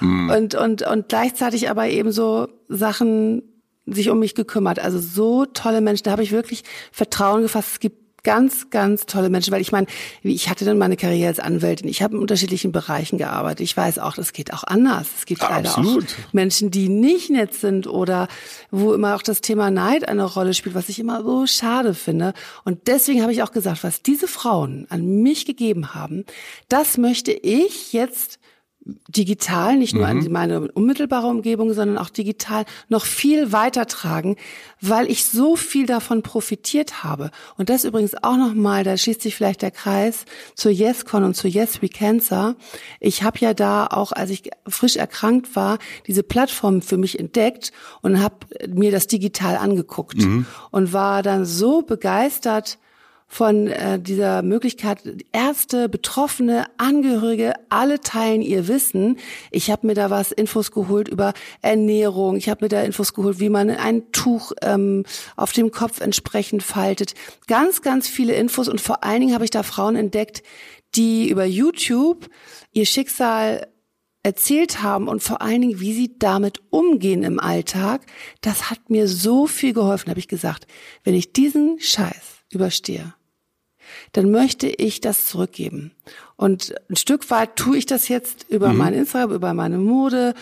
Mhm. Und, und, und gleichzeitig aber eben so Sachen sich um mich gekümmert. Also so tolle Menschen, da habe ich wirklich Vertrauen gefasst. Es gibt ganz, ganz tolle Menschen, weil ich meine, ich hatte dann meine Karriere als Anwältin, ich habe in unterschiedlichen Bereichen gearbeitet. Ich weiß auch, das geht auch anders. Es gibt ja, leider absolut. auch Menschen, die nicht nett sind oder wo immer auch das Thema Neid eine Rolle spielt, was ich immer so schade finde. Und deswegen habe ich auch gesagt, was diese Frauen an mich gegeben haben, das möchte ich jetzt digital, nicht nur mhm. an meine unmittelbare Umgebung, sondern auch digital noch viel weiter tragen, weil ich so viel davon profitiert habe. Und das übrigens auch nochmal, da schließt sich vielleicht der Kreis zur YesCon und zur Yes We Cancer. Ich habe ja da auch, als ich frisch erkrankt war, diese Plattform für mich entdeckt und habe mir das digital angeguckt mhm. und war dann so begeistert, von äh, dieser Möglichkeit, Ärzte, Betroffene, Angehörige, alle teilen ihr Wissen. Ich habe mir da was Infos geholt über Ernährung. Ich habe mir da Infos geholt, wie man ein Tuch ähm, auf dem Kopf entsprechend faltet. Ganz, ganz viele Infos und vor allen Dingen habe ich da Frauen entdeckt, die über YouTube ihr Schicksal erzählt haben und vor allen Dingen, wie sie damit umgehen im Alltag, das hat mir so viel geholfen, habe ich gesagt. Wenn ich diesen Scheiß überstehe, dann möchte ich das zurückgeben. Und ein Stück weit tue ich das jetzt über mhm. mein Instagram, über meine Mode,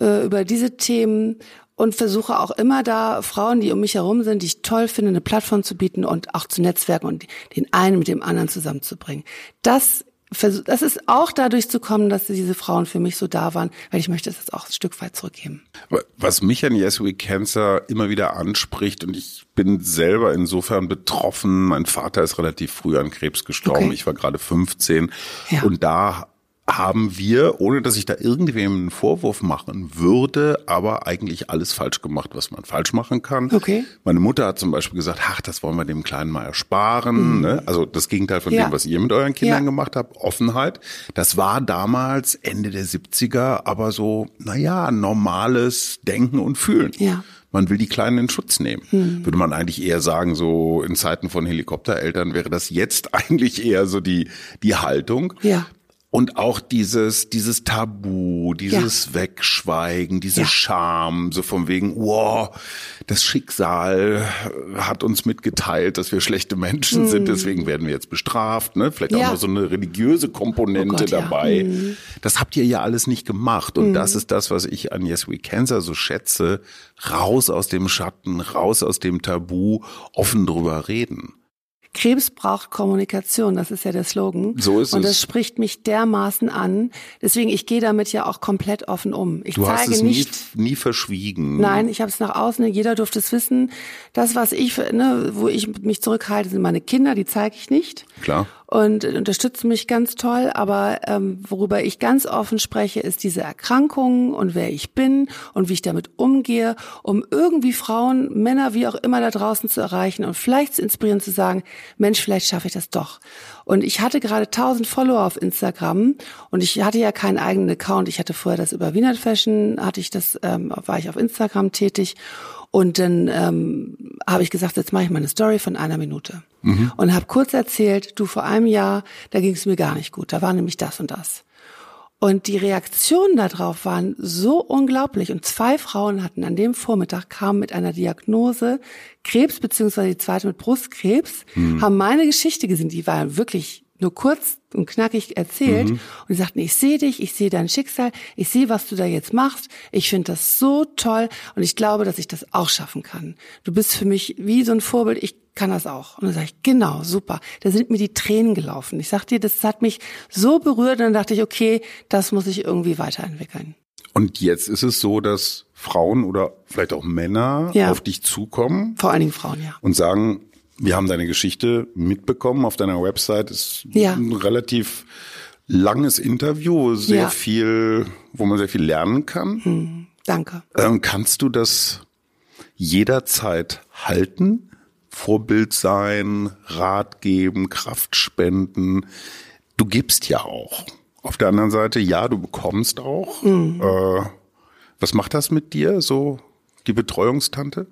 äh, über diese Themen und versuche auch immer da Frauen, die um mich herum sind, die ich toll finde, eine Plattform zu bieten und auch zu netzwerken und den einen mit dem anderen zusammenzubringen. Das das ist auch dadurch zu kommen, dass diese Frauen für mich so da waren, weil ich möchte das auch ein Stück weit zurückgeben. Was mich an Yes We Cancer immer wieder anspricht und ich bin selber insofern betroffen. Mein Vater ist relativ früh an Krebs gestorben. Okay. Ich war gerade 15 ja. und da haben wir, ohne dass ich da irgendwem einen Vorwurf machen würde, aber eigentlich alles falsch gemacht, was man falsch machen kann. Okay. Meine Mutter hat zum Beispiel gesagt, ach, das wollen wir dem Kleinen mal ersparen. Mhm. Ne? Also das Gegenteil von ja. dem, was ihr mit euren Kindern ja. gemacht habt, Offenheit. Das war damals Ende der 70er, aber so, naja, normales Denken und Fühlen. Ja. Man will die Kleinen in Schutz nehmen. Mhm. Würde man eigentlich eher sagen, so in Zeiten von Helikoptereltern wäre das jetzt eigentlich eher so die, die Haltung. Ja. Und auch dieses, dieses Tabu, dieses ja. Wegschweigen, diese ja. Scham, so von wegen, wow, das Schicksal hat uns mitgeteilt, dass wir schlechte Menschen mm. sind, deswegen werden wir jetzt bestraft, ne? Vielleicht ja. auch noch so eine religiöse Komponente oh Gott, dabei. Mm. Das habt ihr ja alles nicht gemacht. Und mm. das ist das, was ich an Yes We Cancer so schätze. Raus aus dem Schatten, raus aus dem Tabu, offen drüber reden. Krebs braucht Kommunikation, das ist ja der Slogan. So ist es. Und das spricht mich dermaßen an. Deswegen, ich gehe damit ja auch komplett offen um. Ich du zeige hast es nicht, nie, nie verschwiegen. Nein, ich habe es nach außen, jeder durfte es wissen. Das, was ich, ne, wo ich mich zurückhalte, sind meine Kinder, die zeige ich nicht. Klar. Und unterstützen mich ganz toll. Aber ähm, worüber ich ganz offen spreche, ist diese Erkrankungen und wer ich bin und wie ich damit umgehe, um irgendwie Frauen, Männer, wie auch immer da draußen zu erreichen und vielleicht zu inspirieren, zu sagen, Mensch, vielleicht schaffe ich das doch. Und ich hatte gerade 1000 Follower auf Instagram und ich hatte ja keinen eigenen Account. Ich hatte vorher das über Wiener Fashion, hatte ich das, ähm, war ich auf Instagram tätig. Und dann ähm, habe ich gesagt, jetzt mache ich mal eine Story von einer Minute. Mhm. Und habe kurz erzählt, du vor einem Jahr, da ging es mir gar nicht gut. Da war nämlich das und das. Und die Reaktionen darauf waren so unglaublich. Und zwei Frauen hatten an dem Vormittag, kamen mit einer Diagnose Krebs, beziehungsweise die zweite mit Brustkrebs, mhm. haben meine Geschichte gesehen. Die war wirklich nur kurz und knackig erzählt. Mhm. Und die sagten, ich sehe dich, ich sehe dein Schicksal, ich sehe, was du da jetzt machst. Ich finde das so toll und ich glaube, dass ich das auch schaffen kann. Du bist für mich wie so ein Vorbild, ich kann das auch. Und dann sage ich, genau, super. Da sind mir die Tränen gelaufen. Ich sag dir, das hat mich so berührt und dann dachte ich, okay, das muss ich irgendwie weiterentwickeln. Und jetzt ist es so, dass Frauen oder vielleicht auch Männer ja. auf dich zukommen. Vor allen Dingen Frauen, ja. Und sagen, wir haben deine Geschichte mitbekommen. Auf deiner Website ist ja. ein relativ langes Interview, sehr ja. viel, wo man sehr viel lernen kann. Hm, danke. Ähm, kannst du das jederzeit halten? Vorbild sein, Rat geben, Kraft spenden. Du gibst ja auch. Auf der anderen Seite, ja, du bekommst auch. Mhm. Äh, was macht das mit dir, so die Betreuungstante?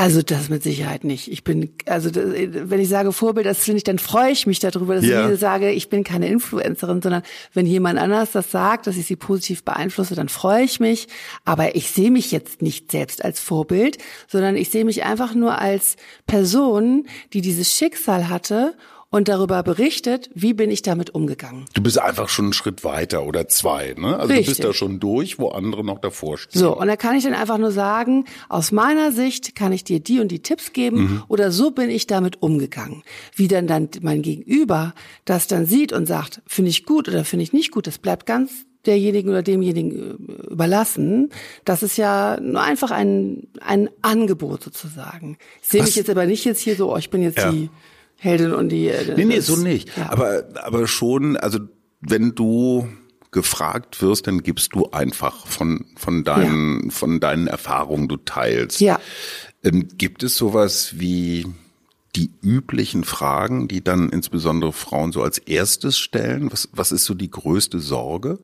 Also das mit Sicherheit nicht. Ich bin, also das, wenn ich sage Vorbild, das finde ich, dann freue ich mich darüber, dass ja. ich sage, ich bin keine Influencerin, sondern wenn jemand anders das sagt, dass ich sie positiv beeinflusse, dann freue ich mich. Aber ich sehe mich jetzt nicht selbst als Vorbild, sondern ich sehe mich einfach nur als Person, die dieses Schicksal hatte und darüber berichtet, wie bin ich damit umgegangen. Du bist einfach schon einen Schritt weiter oder zwei, ne? Also Richtig. du bist da schon durch, wo andere noch davor stehen. So, und da kann ich dann einfach nur sagen, aus meiner Sicht kann ich dir die und die Tipps geben mhm. oder so bin ich damit umgegangen. Wie dann dann mein Gegenüber das dann sieht und sagt, finde ich gut oder finde ich nicht gut, das bleibt ganz derjenigen oder demjenigen äh, überlassen. Das ist ja nur einfach ein, ein Angebot sozusagen. Ich sehe mich jetzt aber nicht jetzt hier so, oh, ich bin jetzt ja. die Heldin und die. Äh, nee, nee, so nicht. Ja. Aber, aber schon, also wenn du gefragt wirst, dann gibst du einfach von, von deinen, ja. von deinen Erfahrungen, du teilst. Ja. Ähm, gibt es sowas wie die üblichen Fragen, die dann insbesondere Frauen so als erstes stellen? Was, was ist so die größte Sorge?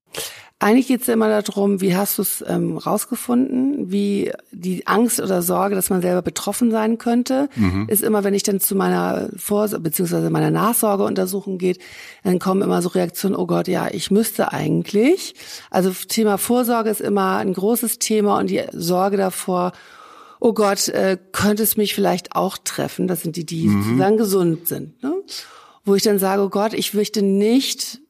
Eigentlich geht es ja immer darum, wie hast du es ähm, rausgefunden, wie die Angst oder Sorge, dass man selber betroffen sein könnte, mhm. ist immer, wenn ich dann zu meiner Vor- bzw. meiner Nachsorgeuntersuchung geht, dann kommen immer so Reaktionen, oh Gott, ja, ich müsste eigentlich. Also Thema Vorsorge ist immer ein großes Thema und die Sorge davor, oh Gott, äh, könnte es mich vielleicht auch treffen. Das sind die, die mhm. dann gesund sind. Ne? Wo ich dann sage, oh Gott, ich möchte nicht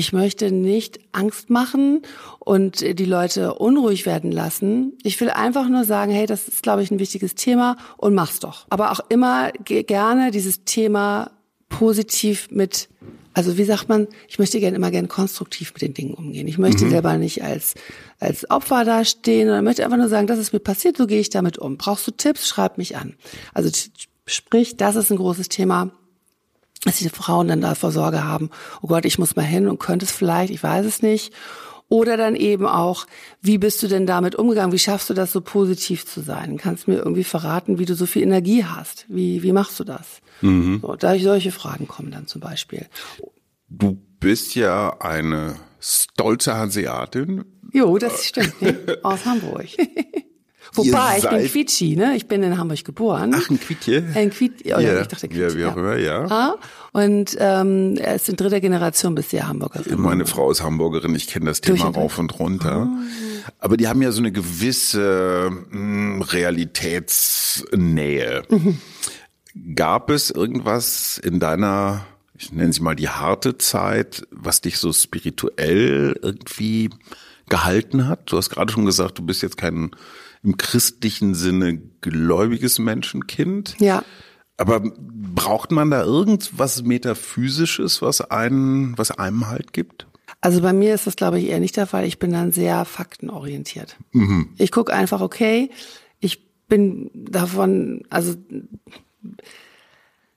ich möchte nicht Angst machen und die Leute unruhig werden lassen. Ich will einfach nur sagen, hey, das ist, glaube ich, ein wichtiges Thema und mach's doch. Aber auch immer gerne dieses Thema positiv mit, also wie sagt man, ich möchte gerne immer gerne konstruktiv mit den Dingen umgehen. Ich möchte mhm. selber nicht als, als Opfer dastehen, sondern möchte einfach nur sagen, das ist mir passiert, so gehe ich damit um. Brauchst du Tipps, schreib mich an. Also sprich, das ist ein großes Thema dass diese Frauen dann davor Sorge haben, oh Gott, ich muss mal hin und könnte es vielleicht, ich weiß es nicht. Oder dann eben auch, wie bist du denn damit umgegangen? Wie schaffst du das, so positiv zu sein? Kannst du mir irgendwie verraten, wie du so viel Energie hast? Wie, wie machst du das? Mhm. So, da solche Fragen kommen dann zum Beispiel. Du bist ja eine stolze Hanseatin. Jo, das stimmt. aus Hamburg. Wobei, ich bin Quietschi, ne? Ich bin in Hamburg geboren. Ach, ein Quietje? Ein Quietje, oh, ja, ich dachte Quietje. Ja, wie auch immer, ja. ja. Und ähm, er ist in dritter Generation bisher Hamburgerin. Meine Frau ist Hamburgerin, ich kenne das Thema rauf und runter. Oh. Aber die haben ja so eine gewisse mh, hm, Realitätsnähe. Mhm. Gab es irgendwas in deiner, ich nenne sie mal die harte Zeit, was dich so spirituell irgendwie gehalten hat? Du hast gerade schon gesagt, du bist jetzt kein im christlichen Sinne gläubiges Menschenkind. Ja. Aber braucht man da irgendwas Metaphysisches, was einen, was einem halt gibt? Also bei mir ist das, glaube ich, eher nicht der Fall. Ich bin dann sehr faktenorientiert. Mhm. Ich gucke einfach, okay, ich bin davon, also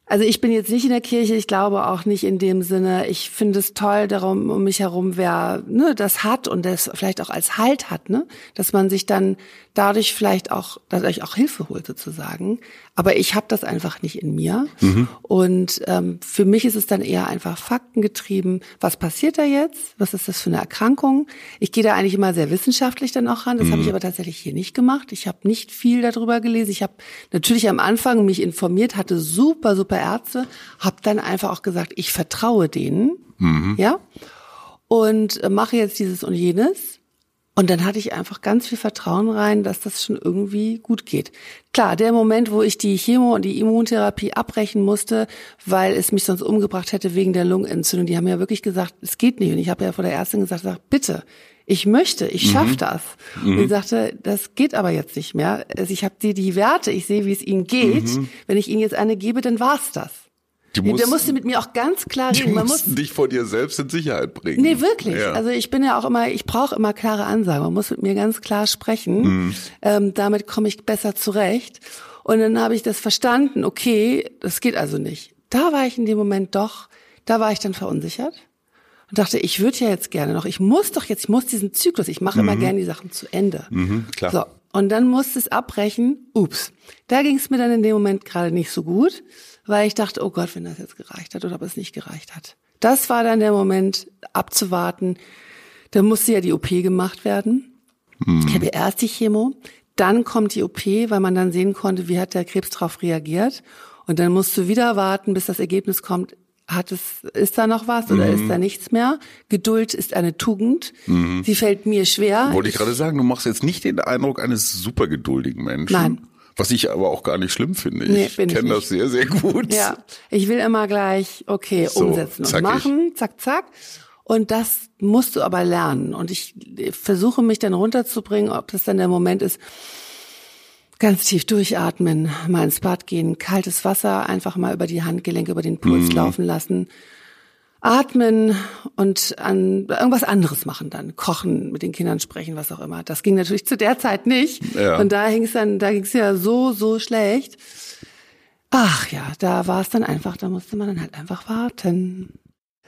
Also ich bin jetzt nicht in der Kirche, ich glaube auch nicht in dem Sinne. Ich finde es toll, darum um mich herum, wer ne, das hat und das vielleicht auch als Halt hat, ne, dass man sich dann dadurch vielleicht auch dadurch auch Hilfe holt sozusagen. Aber ich habe das einfach nicht in mir. Mhm. Und ähm, für mich ist es dann eher einfach faktengetrieben. Was passiert da jetzt? Was ist das für eine Erkrankung? Ich gehe da eigentlich immer sehr wissenschaftlich dann auch ran. Das mhm. habe ich aber tatsächlich hier nicht gemacht. Ich habe nicht viel darüber gelesen. Ich habe natürlich am Anfang mich informiert, hatte super, super Ärzte, habe dann einfach auch gesagt, ich vertraue denen, mhm. ja, und äh, mache jetzt dieses und jenes. Und dann hatte ich einfach ganz viel Vertrauen rein, dass das schon irgendwie gut geht. Klar, der Moment, wo ich die Chemo und die Immuntherapie abbrechen musste, weil es mich sonst umgebracht hätte wegen der Lungenentzündung, die haben ja wirklich gesagt, es geht nicht. Und ich habe ja vor der Ärztin gesagt, sag, bitte, ich möchte, ich schaff mhm. das. Mhm. Und sie sagte, das geht aber jetzt nicht mehr. Also ich habe dir die Werte, ich sehe, wie es ihnen geht. Mhm. Wenn ich ihnen jetzt eine gebe, dann war's das. Die mussten, der musste mit mir auch ganz klar reden. Man muss dich vor dir selbst in Sicherheit bringen. Nee, wirklich. Ja. Also ich bin ja auch immer, ich brauche immer klare Ansagen. Man muss mit mir ganz klar sprechen. Mhm. Ähm, damit komme ich besser zurecht. Und dann habe ich das verstanden. Okay, das geht also nicht. Da war ich in dem Moment doch, da war ich dann verunsichert und dachte, ich würde ja jetzt gerne noch, ich muss doch jetzt, ich muss diesen Zyklus, ich mache mhm. immer gerne die Sachen zu Ende. Mhm, klar. So, und dann musste es abbrechen. Ups. Da ging es mir dann in dem Moment gerade nicht so gut weil ich dachte, oh Gott, wenn das jetzt gereicht hat oder ob es nicht gereicht hat. Das war dann der Moment, abzuwarten. Da musste ja die OP gemacht werden. Mhm. Ich habe erst die Chemo, dann kommt die OP, weil man dann sehen konnte, wie hat der Krebs darauf reagiert. Und dann musst du wieder warten, bis das Ergebnis kommt. Hat es, ist da noch was oder mhm. ist da nichts mehr? Geduld ist eine Tugend. Mhm. Sie fällt mir schwer. Wollte ich gerade sagen, du machst jetzt nicht den Eindruck eines supergeduldigen Menschen. Nein. Was ich aber auch gar nicht schlimm finde. Nee, ich kenne das sehr, sehr gut. Ja, ich will immer gleich, okay, so, umsetzen und machen, zack, zack. Und das musst du aber lernen. Und ich versuche mich dann runterzubringen, ob das dann der Moment ist, ganz tief durchatmen, mal ins Bad gehen, kaltes Wasser einfach mal über die Handgelenke, über den Puls mhm. laufen lassen atmen und an irgendwas anderes machen dann, kochen, mit den Kindern sprechen, was auch immer. Das ging natürlich zu der Zeit nicht. Ja. Und da ging es dann, da ging es ja so, so schlecht. Ach ja, da war es dann einfach, da musste man dann halt einfach warten.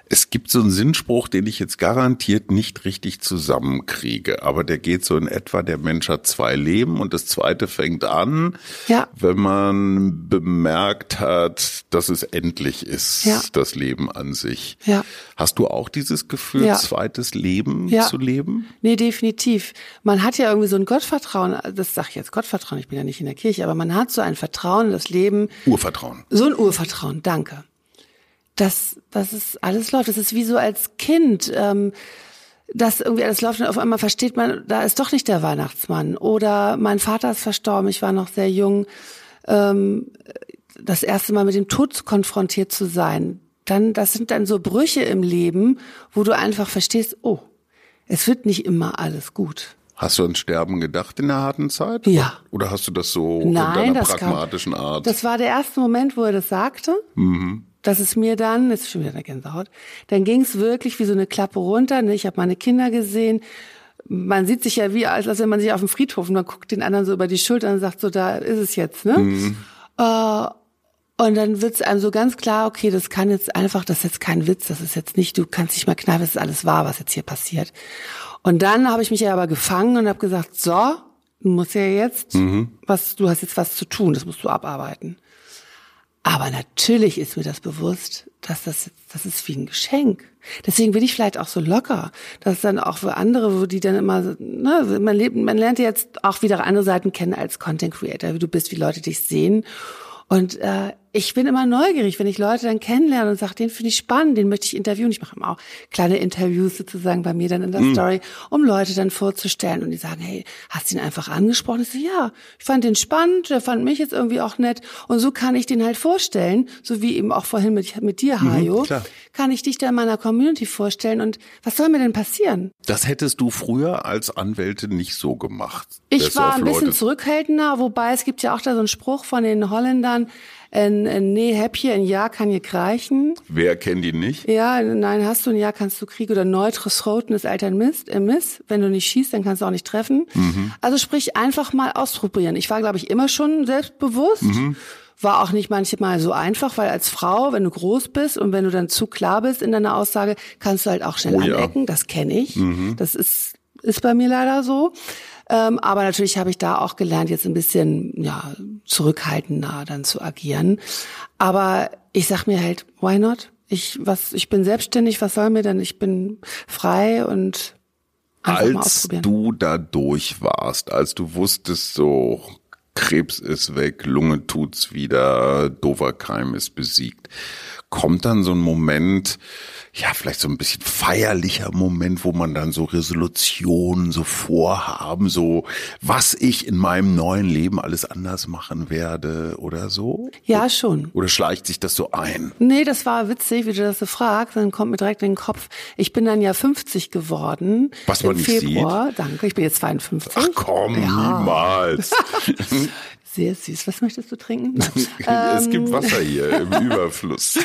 Es gibt so einen Sinnspruch, den ich jetzt garantiert nicht richtig zusammenkriege, aber der geht so in etwa, der Mensch hat zwei Leben und das zweite fängt an, ja. wenn man bemerkt hat, dass es endlich ist, ja. das Leben an sich. Ja. Hast du auch dieses Gefühl, ja. zweites Leben zu leben? Nee, definitiv. Man hat ja irgendwie so ein Gottvertrauen, das sag ich jetzt Gottvertrauen, ich bin ja nicht in der Kirche, aber man hat so ein Vertrauen in das Leben. Urvertrauen. So ein Urvertrauen, danke dass, dass es alles läuft. Das ist wie so als Kind, ähm, dass irgendwie alles läuft und auf einmal versteht man, da ist doch nicht der Weihnachtsmann. Oder mein Vater ist verstorben, ich war noch sehr jung. Ähm, das erste Mal mit dem Tod konfrontiert zu sein. Dann, das sind dann so Brüche im Leben, wo du einfach verstehst, oh, es wird nicht immer alles gut. Hast du an Sterben gedacht in der harten Zeit? Ja. Oder hast du das so Nein, in deiner pragmatischen kam, Art? Das war der erste Moment, wo er das sagte. Mhm dass es mir dann, jetzt ist schon wieder eine Gänsehaut, dann ging es wirklich wie so eine Klappe runter. Ne? Ich habe meine Kinder gesehen. Man sieht sich ja wie, als, als wenn man sich auf dem Friedhof und man guckt den anderen so über die Schulter und sagt so, da ist es jetzt. Ne? Mhm. Äh, und dann wird es einem so ganz klar, okay, das kann jetzt einfach, das ist jetzt kein Witz, das ist jetzt nicht, du kannst nicht mal kneifen, das ist alles wahr, was jetzt hier passiert. Und dann habe ich mich ja aber gefangen und habe gesagt, so, du musst ja jetzt, mhm. was, du hast jetzt was zu tun, das musst du abarbeiten. Aber natürlich ist mir das bewusst, dass das, das ist wie ein Geschenk. Deswegen bin ich vielleicht auch so locker, dass dann auch für andere, wo die dann immer, ne, man lebt, man lernt jetzt auch wieder andere Seiten kennen als Content Creator, wie du bist, wie Leute dich sehen. Und äh, ich bin immer neugierig, wenn ich Leute dann kennenlerne und sage, den finde ich spannend, den möchte ich interviewen. Ich mache immer auch kleine Interviews sozusagen bei mir dann in der mm. Story, um Leute dann vorzustellen und die sagen, hey, hast du ihn einfach angesprochen? Ich so, ja, ich fand den spannend, der fand mich jetzt irgendwie auch nett und so kann ich den halt vorstellen, so wie eben auch vorhin mit, mit dir, mhm, Hajo, mhm, kann ich dich da in meiner Community vorstellen und was soll mir denn passieren? Das hättest du früher als Anwältin nicht so gemacht. Ich war ein bisschen zurückhaltender, wobei es gibt ja auch da so einen Spruch von den Holländern, ein, ein Nee, Häppchen, ein Ja kann je reichen. Wer kennt ihn nicht? Ja, nein, hast du ein Ja, kannst du kriegen. Oder neutres Roten ist alter Mist, äh Miss. Wenn du nicht schießt, dann kannst du auch nicht treffen. Mhm. Also sprich, einfach mal ausprobieren. Ich war, glaube ich, immer schon selbstbewusst. Mhm War auch nicht manchmal so einfach, weil als Frau, wenn du groß bist und wenn du dann zu klar bist in deiner Aussage, kannst du halt auch schnell Oh ja. anecken. Das kenne ich. Das ist, ist bei mir leider so. Ähm, aber natürlich habe ich da auch gelernt, jetzt ein bisschen ja, zurückhaltender dann zu agieren. Aber ich sag mir halt, why not? Ich, was, ich bin selbstständig, was soll mir denn? Ich bin frei und einfach mal als du da durch warst, als du wusstest, so Krebs ist weg, Lunge tut's wieder, Doverkeim ist besiegt, kommt dann so ein Moment, ja, vielleicht so ein bisschen feierlicher Moment, wo man dann so Resolutionen, so Vorhaben, so was ich in meinem neuen Leben alles anders machen werde oder so? ja, schon. Oder schleicht sich das so ein? Nee, das war witzig, wie du das so fragst. Dann kommt mir direkt in den Kopf. Ich bin dann ja 50 geworden. Was man im nicht Februar. Danke, ich bin jetzt 52. Ach komm, Ja. niemals. Sehr süß. Was möchtest du trinken? Es Ähm. gibt Wasser hier im Überfluss.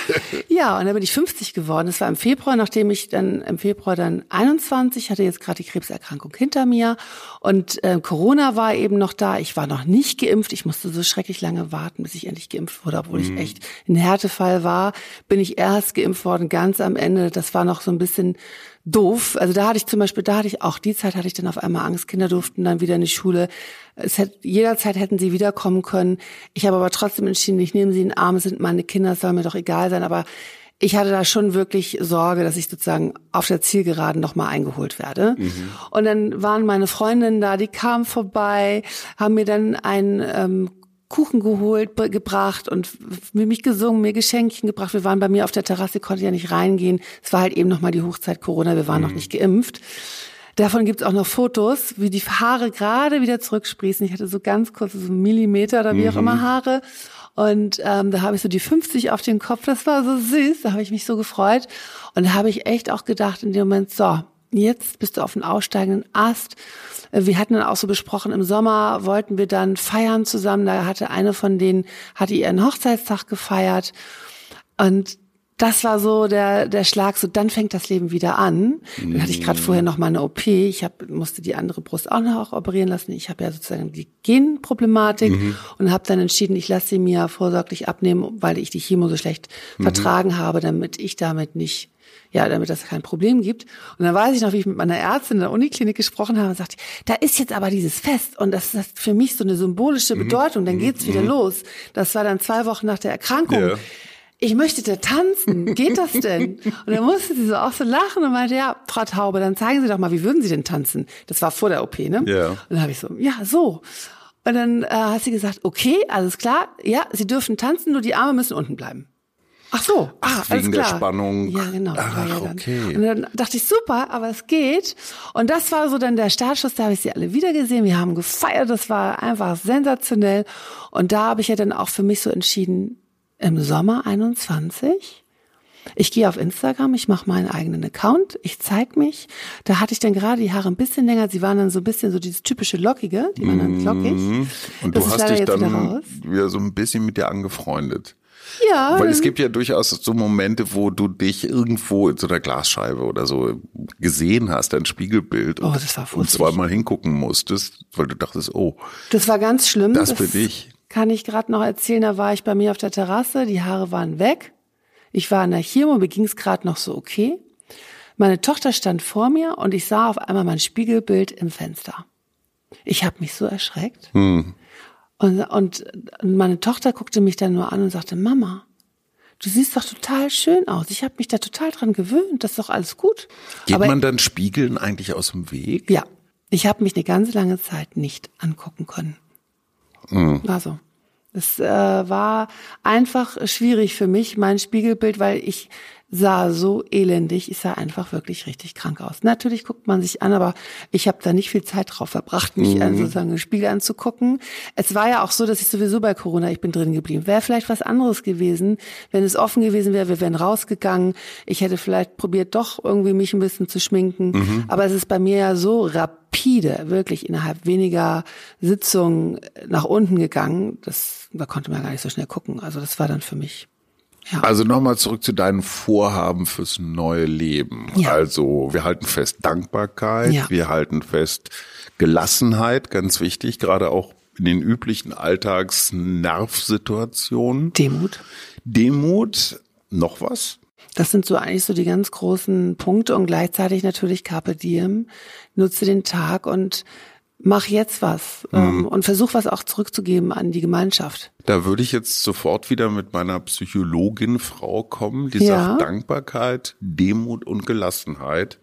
Ja, und dann bin ich 50 geworden. Das war im Februar, nachdem ich dann im Februar dann 21 hatte jetzt gerade die Krebserkrankung hinter mir und äh, Corona war eben noch da. Ich war noch nicht geimpft. Ich musste so schrecklich lange warten, bis ich endlich geimpft wurde, obwohl ich echt ein Härtefall war. Bin ich erst geimpft worden, ganz am Ende. Das war noch so ein bisschen doof. Also da hatte ich zum Beispiel, da hatte ich auch die Zeit hatte ich dann auf einmal Angst. Kinder durften dann wieder in die Schule. Es hätte, jederzeit hätten sie wiederkommen können. Ich habe aber trotzdem entschieden, ich nehme sie in den Arm, es sind meine Kinder, es soll mir doch egal sein. Aber ich hatte da schon wirklich Sorge, dass ich sozusagen auf der Zielgeraden noch mal eingeholt werde. Und dann waren meine Freundinnen da, die kamen vorbei, haben mir dann ein ähm, Kuchen geholt, gebracht und für mich gesungen, mir Geschenkchen gebracht. Wir waren bei mir auf der Terrasse, konnte ja nicht reingehen. Es war halt eben noch mal die Hochzeit Corona, wir waren noch nicht geimpft. Davon gibt's auch noch Fotos, wie die Haare gerade wieder zurücksprießen. Ich hatte so ganz kurze, so Millimeter oder wie auch immer Haare. Und ähm, da habe ich so die 50 auf den Kopf. Das war so süß. Da habe ich mich so gefreut. Und da habe ich echt auch gedacht in dem Moment, so, jetzt bist du auf dem aussteigenden Ast. Äh, Wir hatten dann auch so besprochen, im Sommer wollten wir dann feiern zusammen. Da hatte eine von denen, hatte ihren Hochzeitstag gefeiert. Und das war so der, der Schlag, so dann fängt das Leben wieder an. Dann hatte ich gerade vorher noch mal eine OP. Ich hab, musste die andere Brust auch noch operieren lassen. Ich habe ja sozusagen die Genproblematik und habe dann entschieden, ich lasse sie mir vorsorglich abnehmen, weil ich die Chemo so schlecht vertragen habe, damit ich damit nicht ja, damit das kein Problem gibt. Und dann weiß ich noch, wie ich mit meiner Ärztin in der Uniklinik gesprochen habe und sagte, da ist jetzt aber dieses Fest und das ist für mich so eine symbolische Bedeutung, dann geht's wieder los. Das war dann zwei Wochen nach der Erkrankung. Ja. Ich möchte da tanzen. Geht das denn? Und dann musste sie so auch so lachen und meinte, ja, Frau Taube, dann zeigen Sie doch mal, wie würden Sie denn tanzen? Das war vor der OP, ne? Ja. Und dann habe ich so, ja, so. Und dann äh, hat sie gesagt, okay, alles klar, ja, Sie dürfen tanzen, nur die Arme müssen unten bleiben. Ach so, ah, Ach, wegen der. Spannung. Ja, genau. Ach, ja okay. Und dann dachte ich, super, aber es geht. Und das war so dann der Startschuss, da habe ich sie alle wieder gesehen. Wir haben gefeiert, das war einfach sensationell. Und da habe ich ja dann auch für mich so entschieden, im Sommer 21, ich gehe auf Instagram, ich mache meinen eigenen Account, ich zeig mich. Da hatte ich dann gerade die Haare ein bisschen länger, sie waren dann so ein bisschen so dieses typische Lockige, die waren dann lockig. Mhm. Und Das du hast dich dann wieder so ein bisschen mit dir angefreundet. Ja, Weil es gibt ja durchaus so Momente, wo du dich irgendwo in so einer Glasscheibe oder so gesehen hast, ein Spiegelbild. Oh, und, das war und zweimal hingucken musstest, weil du dachtest, oh, Das war ganz schlimm. Das bin ich. Kann ich gerade noch erzählen. Da war ich bei mir auf der Terrasse, die Haare waren weg. Ich war in der Chemo, mir ging's gerade noch so okay. Meine Tochter stand vor mir und ich sah auf einmal mein Spiegelbild im Fenster. Ich habe mich so erschreckt. Hm. Und, und meine Tochter guckte mich dann nur an und sagte, Mama, du siehst doch total schön aus. Ich habe mich da total dran gewöhnt. Das ist doch alles gut. geht Aber man dann Spiegeln eigentlich aus dem Weg? ja, ich habe mich eine ganz lange Zeit nicht angucken können. War so. Es äh, war einfach schwierig für mich, mein Spiegelbild, weil ich sah so elendig, ich sah einfach wirklich richtig krank aus. Natürlich guckt man sich an, aber ich habe da nicht viel Zeit drauf verbracht, mich an sozusagen im Spiegel anzugucken. Es war ja auch so, dass ich sowieso bei Corona, ich bin drin geblieben. Wäre vielleicht was anderes gewesen, wenn es offen gewesen wäre, wir wären rausgegangen. Ich hätte vielleicht probiert, doch irgendwie mich ein bisschen zu schminken. Aber es ist bei mir ja so rapide, wirklich innerhalb weniger Sitzungen nach unten gegangen. Das, da konnte man gar nicht so schnell gucken. Also das war dann für mich. Ja. Also nochmal zurück zu deinen Vorhaben fürs neue Leben. Ja. Also wir halten fest Dankbarkeit, Ja. wir halten fest Gelassenheit, ganz wichtig, gerade auch in den üblichen Alltagsnervsituationen. Demut. Demut, noch was? Das sind so eigentlich so die ganz großen Punkte und gleichzeitig natürlich Carpe Diem. Nutze den Tag und mach jetzt was ähm, und versuch was auch zurückzugeben an die Gemeinschaft. Da würde ich jetzt sofort wieder mit meiner Psychologin Frau kommen, die Ja. sagt Dankbarkeit, Demut und Gelassenheit.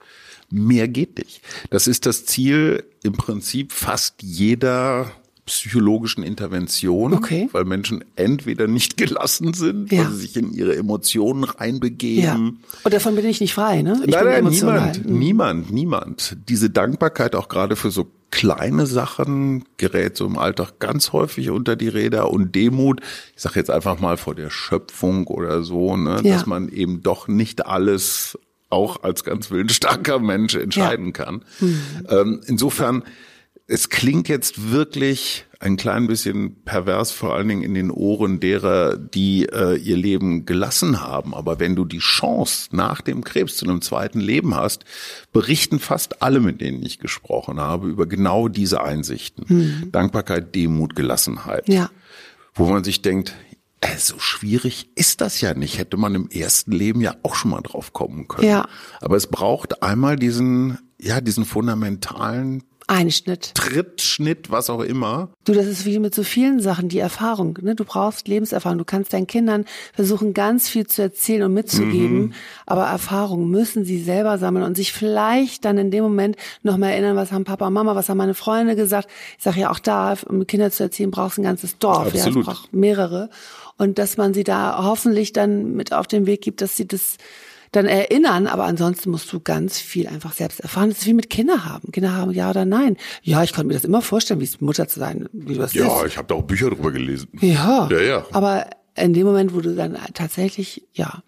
Mehr geht nicht. Das ist das Ziel im Prinzip fast jeder psychologischen Intervention, Okay. weil Menschen entweder nicht gelassen sind, Ja. weil sie sich in ihre Emotionen Ja. reinbegeben. Und davon bin ich nicht frei, ne? Ich nein, niemand, niemand, niemand. Diese Dankbarkeit auch gerade für so kleine Sachen gerät so im Alltag ganz häufig unter die Räder und Demut, ich sage jetzt einfach mal vor der Schöpfung oder so, ne, Ja. dass man eben doch nicht alles auch als ganz willensstarker Mensch entscheiden kann. Mhm. Ähm, insofern, es klingt jetzt wirklich ein klein bisschen pervers, vor allen Dingen in den Ohren derer, die äh, ihr Leben gelassen haben. Aber wenn du die Chance nach dem Krebs zu einem zweiten Leben hast, berichten fast alle, mit denen ich gesprochen habe, über genau diese Einsichten. Dankbarkeit, Demut, Gelassenheit. Ja. Wo man sich denkt, äh, so schwierig ist das ja nicht. Hätte man im ersten Leben ja auch schon mal drauf kommen können. Ja. Aber es braucht einmal diesen, ja, diesen fundamentalen Einschnitt. Trittschnitt, was auch immer. Du, das ist wie mit so vielen Sachen, die Erfahrung. Ne? Du brauchst Lebenserfahrung. Du kannst deinen Kindern versuchen, ganz viel zu erzählen und mitzugeben. Aber Erfahrungen müssen sie selber sammeln und sich vielleicht dann in dem Moment noch mal erinnern, was haben Papa und Mama, was haben meine Freunde gesagt. Ich sage ja auch da, um Kinder zu erziehen, brauchst du ein ganzes Dorf. Ja, Absolut. es braucht mehrere. Und dass man sie da hoffentlich dann mit auf den Weg gibt, dass sie das dann erinnern, aber ansonsten musst du ganz viel einfach selbst erfahren. Das ist wie mit Kinder haben. Kinder haben ja oder nein. Ja, ich konnte mir das immer vorstellen, wie es Mutter zu sein, wie du das ist. ich habe da auch Bücher drüber gelesen. Ja. Ja, ja. Aber in dem Moment, wo du dann tatsächlich, ja,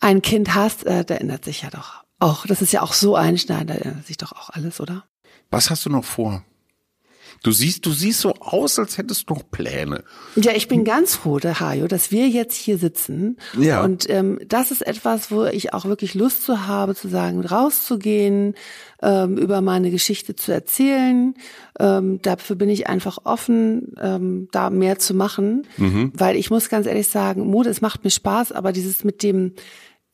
ein Kind hast, äh, da ändert sich ja doch auch, das ist ja auch so einschneidend, da ändert sich doch auch alles, oder? Was hast du noch vor? Du siehst, du siehst so aus, als hättest du noch Pläne. Ja, ich bin ganz froh, der Hajo, dass wir jetzt hier sitzen. Ja. Und ähm, das ist etwas, wo ich auch wirklich Lust zu habe, zu sagen, rauszugehen, ähm, über meine Geschichte zu erzählen. Ähm, dafür bin ich einfach offen, ähm, da mehr zu machen. Weil ich muss ganz ehrlich sagen, Mode, es macht mir Spaß, aber dieses mit dem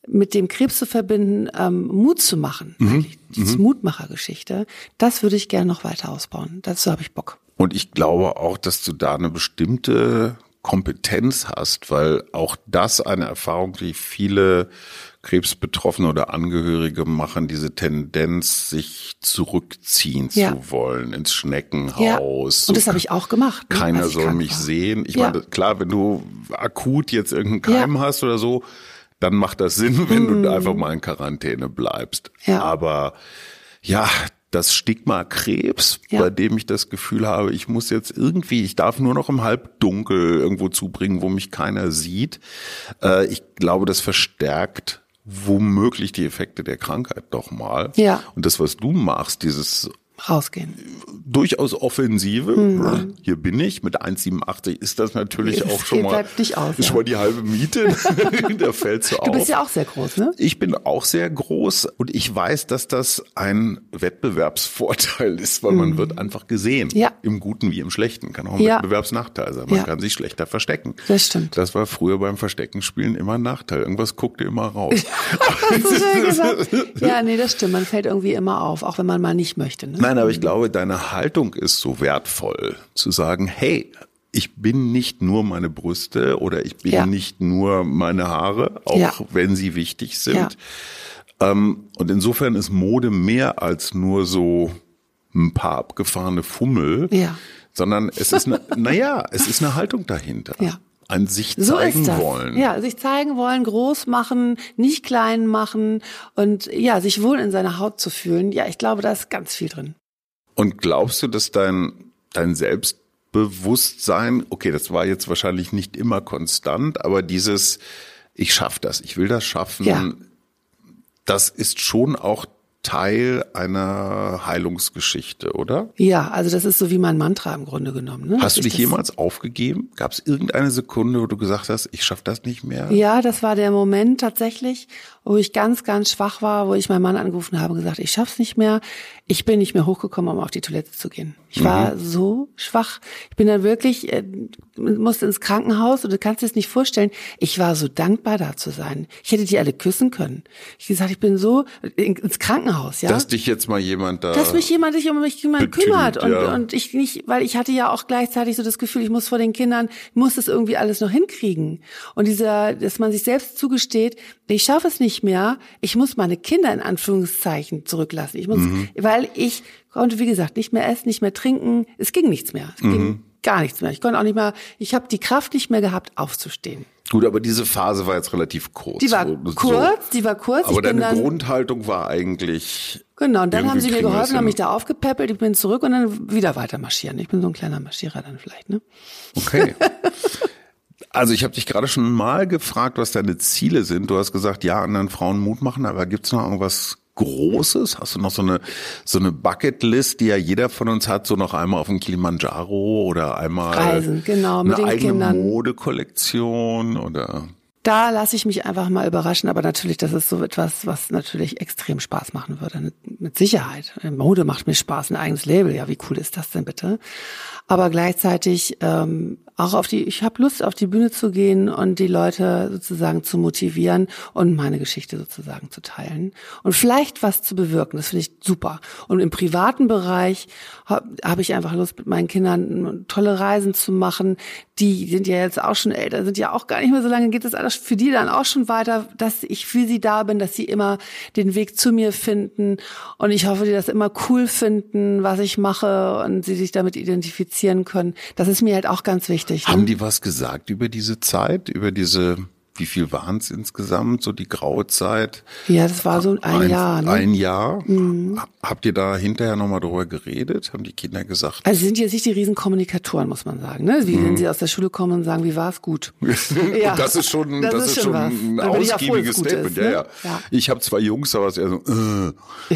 mit dem Krebs zu verbinden, ähm, Mut zu machen, eigentlich, diese Mutmachergeschichte, das würde ich gerne noch weiter ausbauen. Dazu habe ich Bock. Und ich glaube auch, dass du da eine bestimmte Kompetenz hast, weil auch das eine Erfahrung, die viele Krebsbetroffene oder Angehörige machen, diese Tendenz, sich zurückziehen Ja. zu wollen ins Schneckenhaus. Ja. Und das habe ich auch gemacht. ne, Keiner soll mich war. sehen. Ich Ja. meine, klar, wenn du akut jetzt irgendeinen Keim hast oder so, dann macht das Sinn, wenn du einfach mal in Quarantäne bleibst. Ja. Aber ja, das Stigma Krebs, Ja. bei dem ich das Gefühl habe, ich muss jetzt irgendwie, ich darf nur noch im Halbdunkel irgendwo zubringen, wo mich keiner sieht. Äh, ich glaube, das verstärkt womöglich die Effekte der Krankheit doch mal. Ja. Und das, was du machst, dieses Rausgehen. durchaus offensive. Mhm. Hier bin ich. Mit 1,87 ist das natürlich Es auch schon mal, bleibt nicht aus, schon ja. mal die halbe Miete. da fällt so Du auf. bist ja auch sehr groß, ne? ich bin auch sehr groß und ich weiß, dass das ein Wettbewerbsvorteil ist, weil man wird einfach gesehen. Mhm. Ja. Im Guten wie im Schlechten. Kann auch ein Ja. Wettbewerbsnachteil sein. Man Ja. kann sich schlechter verstecken. Das stimmt. Das war früher beim Versteckenspielen immer ein Nachteil. Irgendwas guckte immer raus. Hast du schön gesagt. Ja, nee, das stimmt. Man fällt irgendwie immer auf, auch wenn man mal nicht möchte. Ne? Nein, aber ich glaube, deine Haltung ist so wertvoll, zu sagen, hey, ich bin nicht nur meine Brüste oder ich bin Ja. nicht nur meine Haare, auch Ja. wenn sie wichtig sind. Ja. Ähm, und insofern ist Mode mehr als nur so ein paar abgefahrene Fummel, sondern es ist eine, naja, es ist eine Haltung dahinter. An sich So zeigen das. wollen. Ja, sich zeigen wollen, groß machen, nicht klein machen und ja, sich wohl in seiner Haut zu fühlen. Ja, ich glaube, da ist ganz viel drin. Und glaubst du, dass dein, dein Selbstbewusstsein, okay, das war jetzt wahrscheinlich nicht immer konstant, aber dieses, ich schaff das, ich will das schaffen, Ja. das ist schon auch Teil einer Heilungsgeschichte, oder? Ja, also das ist so wie mein Mantra im Grunde genommen. Ne? Hast du Ich dich das- jemals aufgegeben? Gab es irgendeine Sekunde, wo du gesagt hast, ich schaffe das nicht mehr? Ja, das war der Moment tatsächlich, wo ich ganz, ganz schwach war, wo ich meinen Mann angerufen habe und gesagt, ich schaff's nicht mehr. Ich bin nicht mehr hochgekommen, um auf die Toilette zu gehen. Ich war so schwach. Ich bin dann wirklich, äh, musste ins Krankenhaus und du kannst dir das nicht vorstellen. Ich war so dankbar, da zu sein. Ich hätte die alle küssen können. Ich gesagt, ich bin so in- ins Krankenhaus, ja. Dass dich jetzt mal jemand da. dass mich jemand sich um mich jemand betüdelt, kümmert und, ja. und ich nicht, weil ich hatte ja auch gleichzeitig so das Gefühl, ich muss vor den Kindern, ich muss das irgendwie alles noch hinkriegen. Und dieser, dass man sich selbst zugesteht, ich schaffe es nicht mehr, ich muss meine Kinder in Anführungszeichen zurücklassen. Ich muss, Mhm. weil ich konnte, wie gesagt, nicht mehr essen, nicht mehr trinken, es ging nichts mehr. Es Mhm. ging gar nichts mehr. Ich konnte auch nicht mehr, ich habe die Kraft nicht mehr gehabt, aufzustehen. Gut, aber diese Phase war jetzt relativ kurz. Die war So- so. kurz, die war kurz. Aber ich deine dann, Grundhaltung war eigentlich. Genau, und dann haben sie mir geholfen, haben mich da aufgepäppelt, ich bin zurück und dann wieder weiter marschieren. Ich bin so ein kleiner Marschierer dann vielleicht, ne? Okay. Also ich habe dich gerade schon mal gefragt, was deine Ziele sind. Du hast gesagt, ja, anderen Frauen Mut machen, aber gibt's noch irgendwas Großes? Hast du noch so eine so eine Bucketlist, die ja jeder von uns hat, so noch einmal auf dem Kilimanjaro oder einmal Reisen, genau, mit eine den eigene Kindern. Modekollektion oder Da lasse ich mich einfach mal überraschen, aber natürlich, das ist so etwas, was natürlich extrem Spaß machen würde, mit Sicherheit. Mode macht mir Spaß, ein eigenes Label, ja, wie cool ist das denn bitte? Aber gleichzeitig ähm, auch auf die, ich habe Lust, auf die Bühne zu gehen und die Leute sozusagen zu motivieren und meine Geschichte sozusagen zu teilen und vielleicht was zu bewirken. Das finde ich super. Und im privaten Bereich habe hab ich einfach Lust, mit meinen Kindern tolle Reisen zu machen. Die sind ja jetzt auch schon älter, sind ja auch gar nicht mehr so lange, geht das alles für die dann auch schon weiter, dass ich für sie da bin, dass sie immer den Weg zu mir finden. Und ich hoffe, die das immer cool finden, was ich mache und sie sich damit identifizieren können. Das ist mir halt auch ganz wichtig. haben Ne? die was gesagt über diese Zeit, über diese wie viel waren es insgesamt, so die graue Zeit? Ja, das war so ein, Jahr. Ne? Ein Jahr. Habt ihr da hinterher nochmal drüber geredet? Haben die Kinder gesagt? Also sie sind jetzt nicht die riesen Kommunikatoren, muss man sagen. Ne? Wie wenn sie aus der Schule kommen und sagen, wie war es gut? Ja. das ist schon, das, ist schon was. ein ich froh, ausgiebiges es gut Statement. ist, ja, ne? ja. Ja. Ich habe zwei Jungs, aber es ist eher so, äh,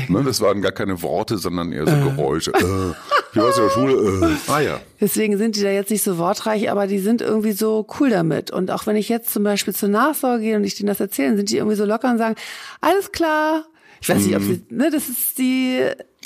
ne, das waren gar keine Worte, sondern eher so Geräusche. Äh, wie war's in der Schule? Äh. Ah ja. Deswegen sind die da jetzt nicht so wortreich, aber die sind irgendwie so cool damit. Und auch wenn ich jetzt zum Beispiel zur Nachsorge gehe und ich denen das erzähle, sind die irgendwie so locker und sagen, alles klar. Ich weiß nicht, ob sie, ne, das ist die.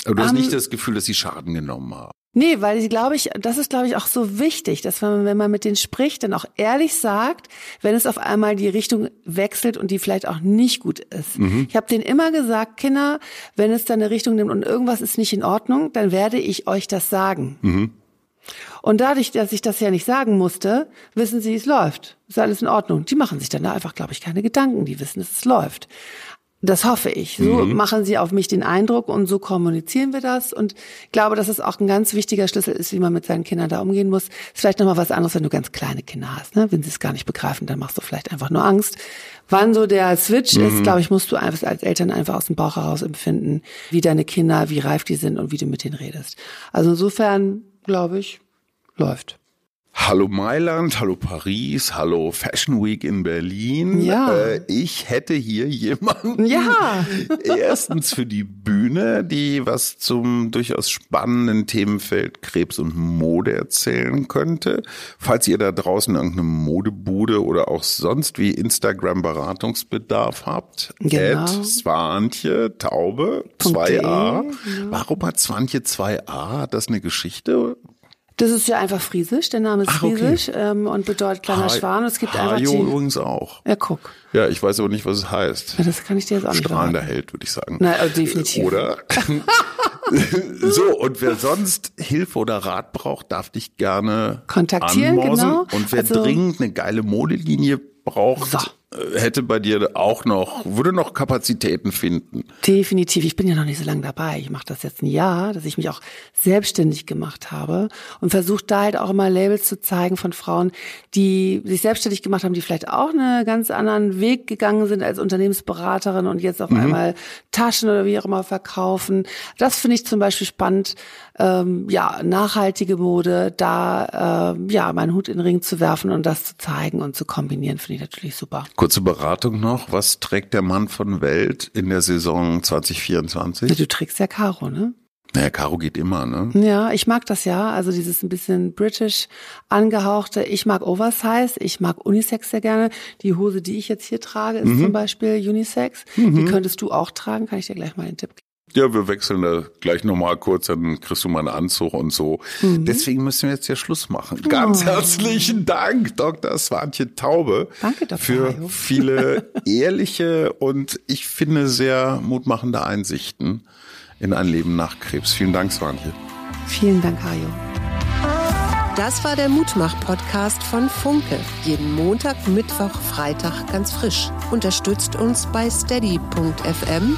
Aber du hast ähm, nicht das Gefühl, dass sie Schaden genommen haben. Nee, weil ich glaube ich, das ist glaube ich auch so wichtig, dass man, wenn man mit denen spricht, dann auch ehrlich sagt, wenn es auf einmal die Richtung wechselt und die vielleicht auch nicht gut ist. Ich habe denen immer gesagt, Kinder, wenn es dann eine Richtung nimmt und irgendwas ist nicht in Ordnung, dann werde ich euch das sagen. Und dadurch, dass ich das ja nicht sagen musste, wissen sie, es läuft. Ist alles in Ordnung. Die machen sich dann da einfach, glaube ich, keine Gedanken. Die wissen, dass es läuft. Das hoffe ich. So machen sie auf mich den Eindruck und so kommunizieren wir das. Und ich glaube, dass es auch ein ganz wichtiger Schlüssel ist, wie man mit seinen Kindern da umgehen muss. Ist vielleicht nochmal was anderes, wenn du ganz kleine Kinder hast. Ne? Wenn sie es gar nicht begreifen, dann machst du vielleicht einfach nur Angst. Wann so der Switch ist, glaube ich, musst du einfach als Eltern einfach aus dem Bauch heraus empfinden, wie deine Kinder, wie reif die sind und wie du mit denen redest. Also insofern, glaube ich, läuft. Hallo Mailand, hallo Paris, hallo Fashion Week in Berlin. Ja. Äh, ich hätte hier jemanden. Ja. Erstens für die Bühne, die was zum durchaus spannenden Themenfeld Krebs und Mode erzählen könnte. Falls ihr da draußen irgendeine Modebude oder auch sonst wie Instagram Beratungsbedarf habt, Genau. at Swantje Taube Punkt 2a. de, Warum hat Swantje 2a? Hat das eine Geschichte? Das ist ja einfach friesisch. Der Name ist Ach, okay. friesisch ähm, und bedeutet kleiner Ha- Schwan. Und es gibt einfach Hajo die. übrigens auch. Ja, guck. Ja, ich weiß aber nicht, was es heißt. Ja, das kann ich dir jetzt auch nicht Strahlender. Held, würde ich sagen. Nein, also definitiv. Oder? so, und wer sonst Hilfe oder Rat braucht, darf dich gerne Kontaktieren, anmorsen. genau. Und wer Also- dringend eine geile Modelinie braucht, So. Äh, hätte bei dir auch noch, würde noch Kapazitäten finden. Definitiv. Ich bin ja noch nicht so lange dabei. Ich mache das jetzt ein Jahr, dass ich mich auch selbstständig gemacht habe und versuche da halt auch immer Labels zu zeigen von Frauen, die sich selbstständig gemacht haben, die vielleicht auch einen ganz anderen Weg gegangen sind als Unternehmensberaterin und jetzt auf einmal Taschen oder wie auch immer verkaufen. Das finde ich zum Beispiel spannend. Ähm, ja, nachhaltige Mode, da ähm, ja meinen Hut in den Ring zu werfen und das zu zeigen und zu kombinieren, finde ich natürlich super. Kurze Beratung noch. Was trägt der Mann von Welt in der Saison 2024? Du trägst ja Karo, ne? Naja, Karo geht immer, ne? Ja, ich mag das ja. Also dieses ein bisschen British angehauchte. Ich mag Oversize. Ich mag Unisex sehr gerne. Die Hose, die ich jetzt hier trage, ist mhm. zum Beispiel Unisex. Mhm. Die könntest du auch tragen. Kann ich dir gleich mal einen Tipp geben. Ja, wir wechseln da gleich nochmal kurz, dann kriegst du mal einen Anzug und so. Mhm. Deswegen müssen wir jetzt ja Schluss machen. Ganz oh. herzlichen Dank, Dr. Swantje Taube. Danke, Dr. Für Hajo. viele ehrliche und ich finde sehr mutmachende Einsichten in ein Leben nach Krebs. Vielen Dank, Swantje. Vielen Dank, Hajo. Das war der Mutmach-Podcast von Funke. Jeden Montag, Mittwoch, Freitag ganz frisch. Unterstützt uns bei steady.fm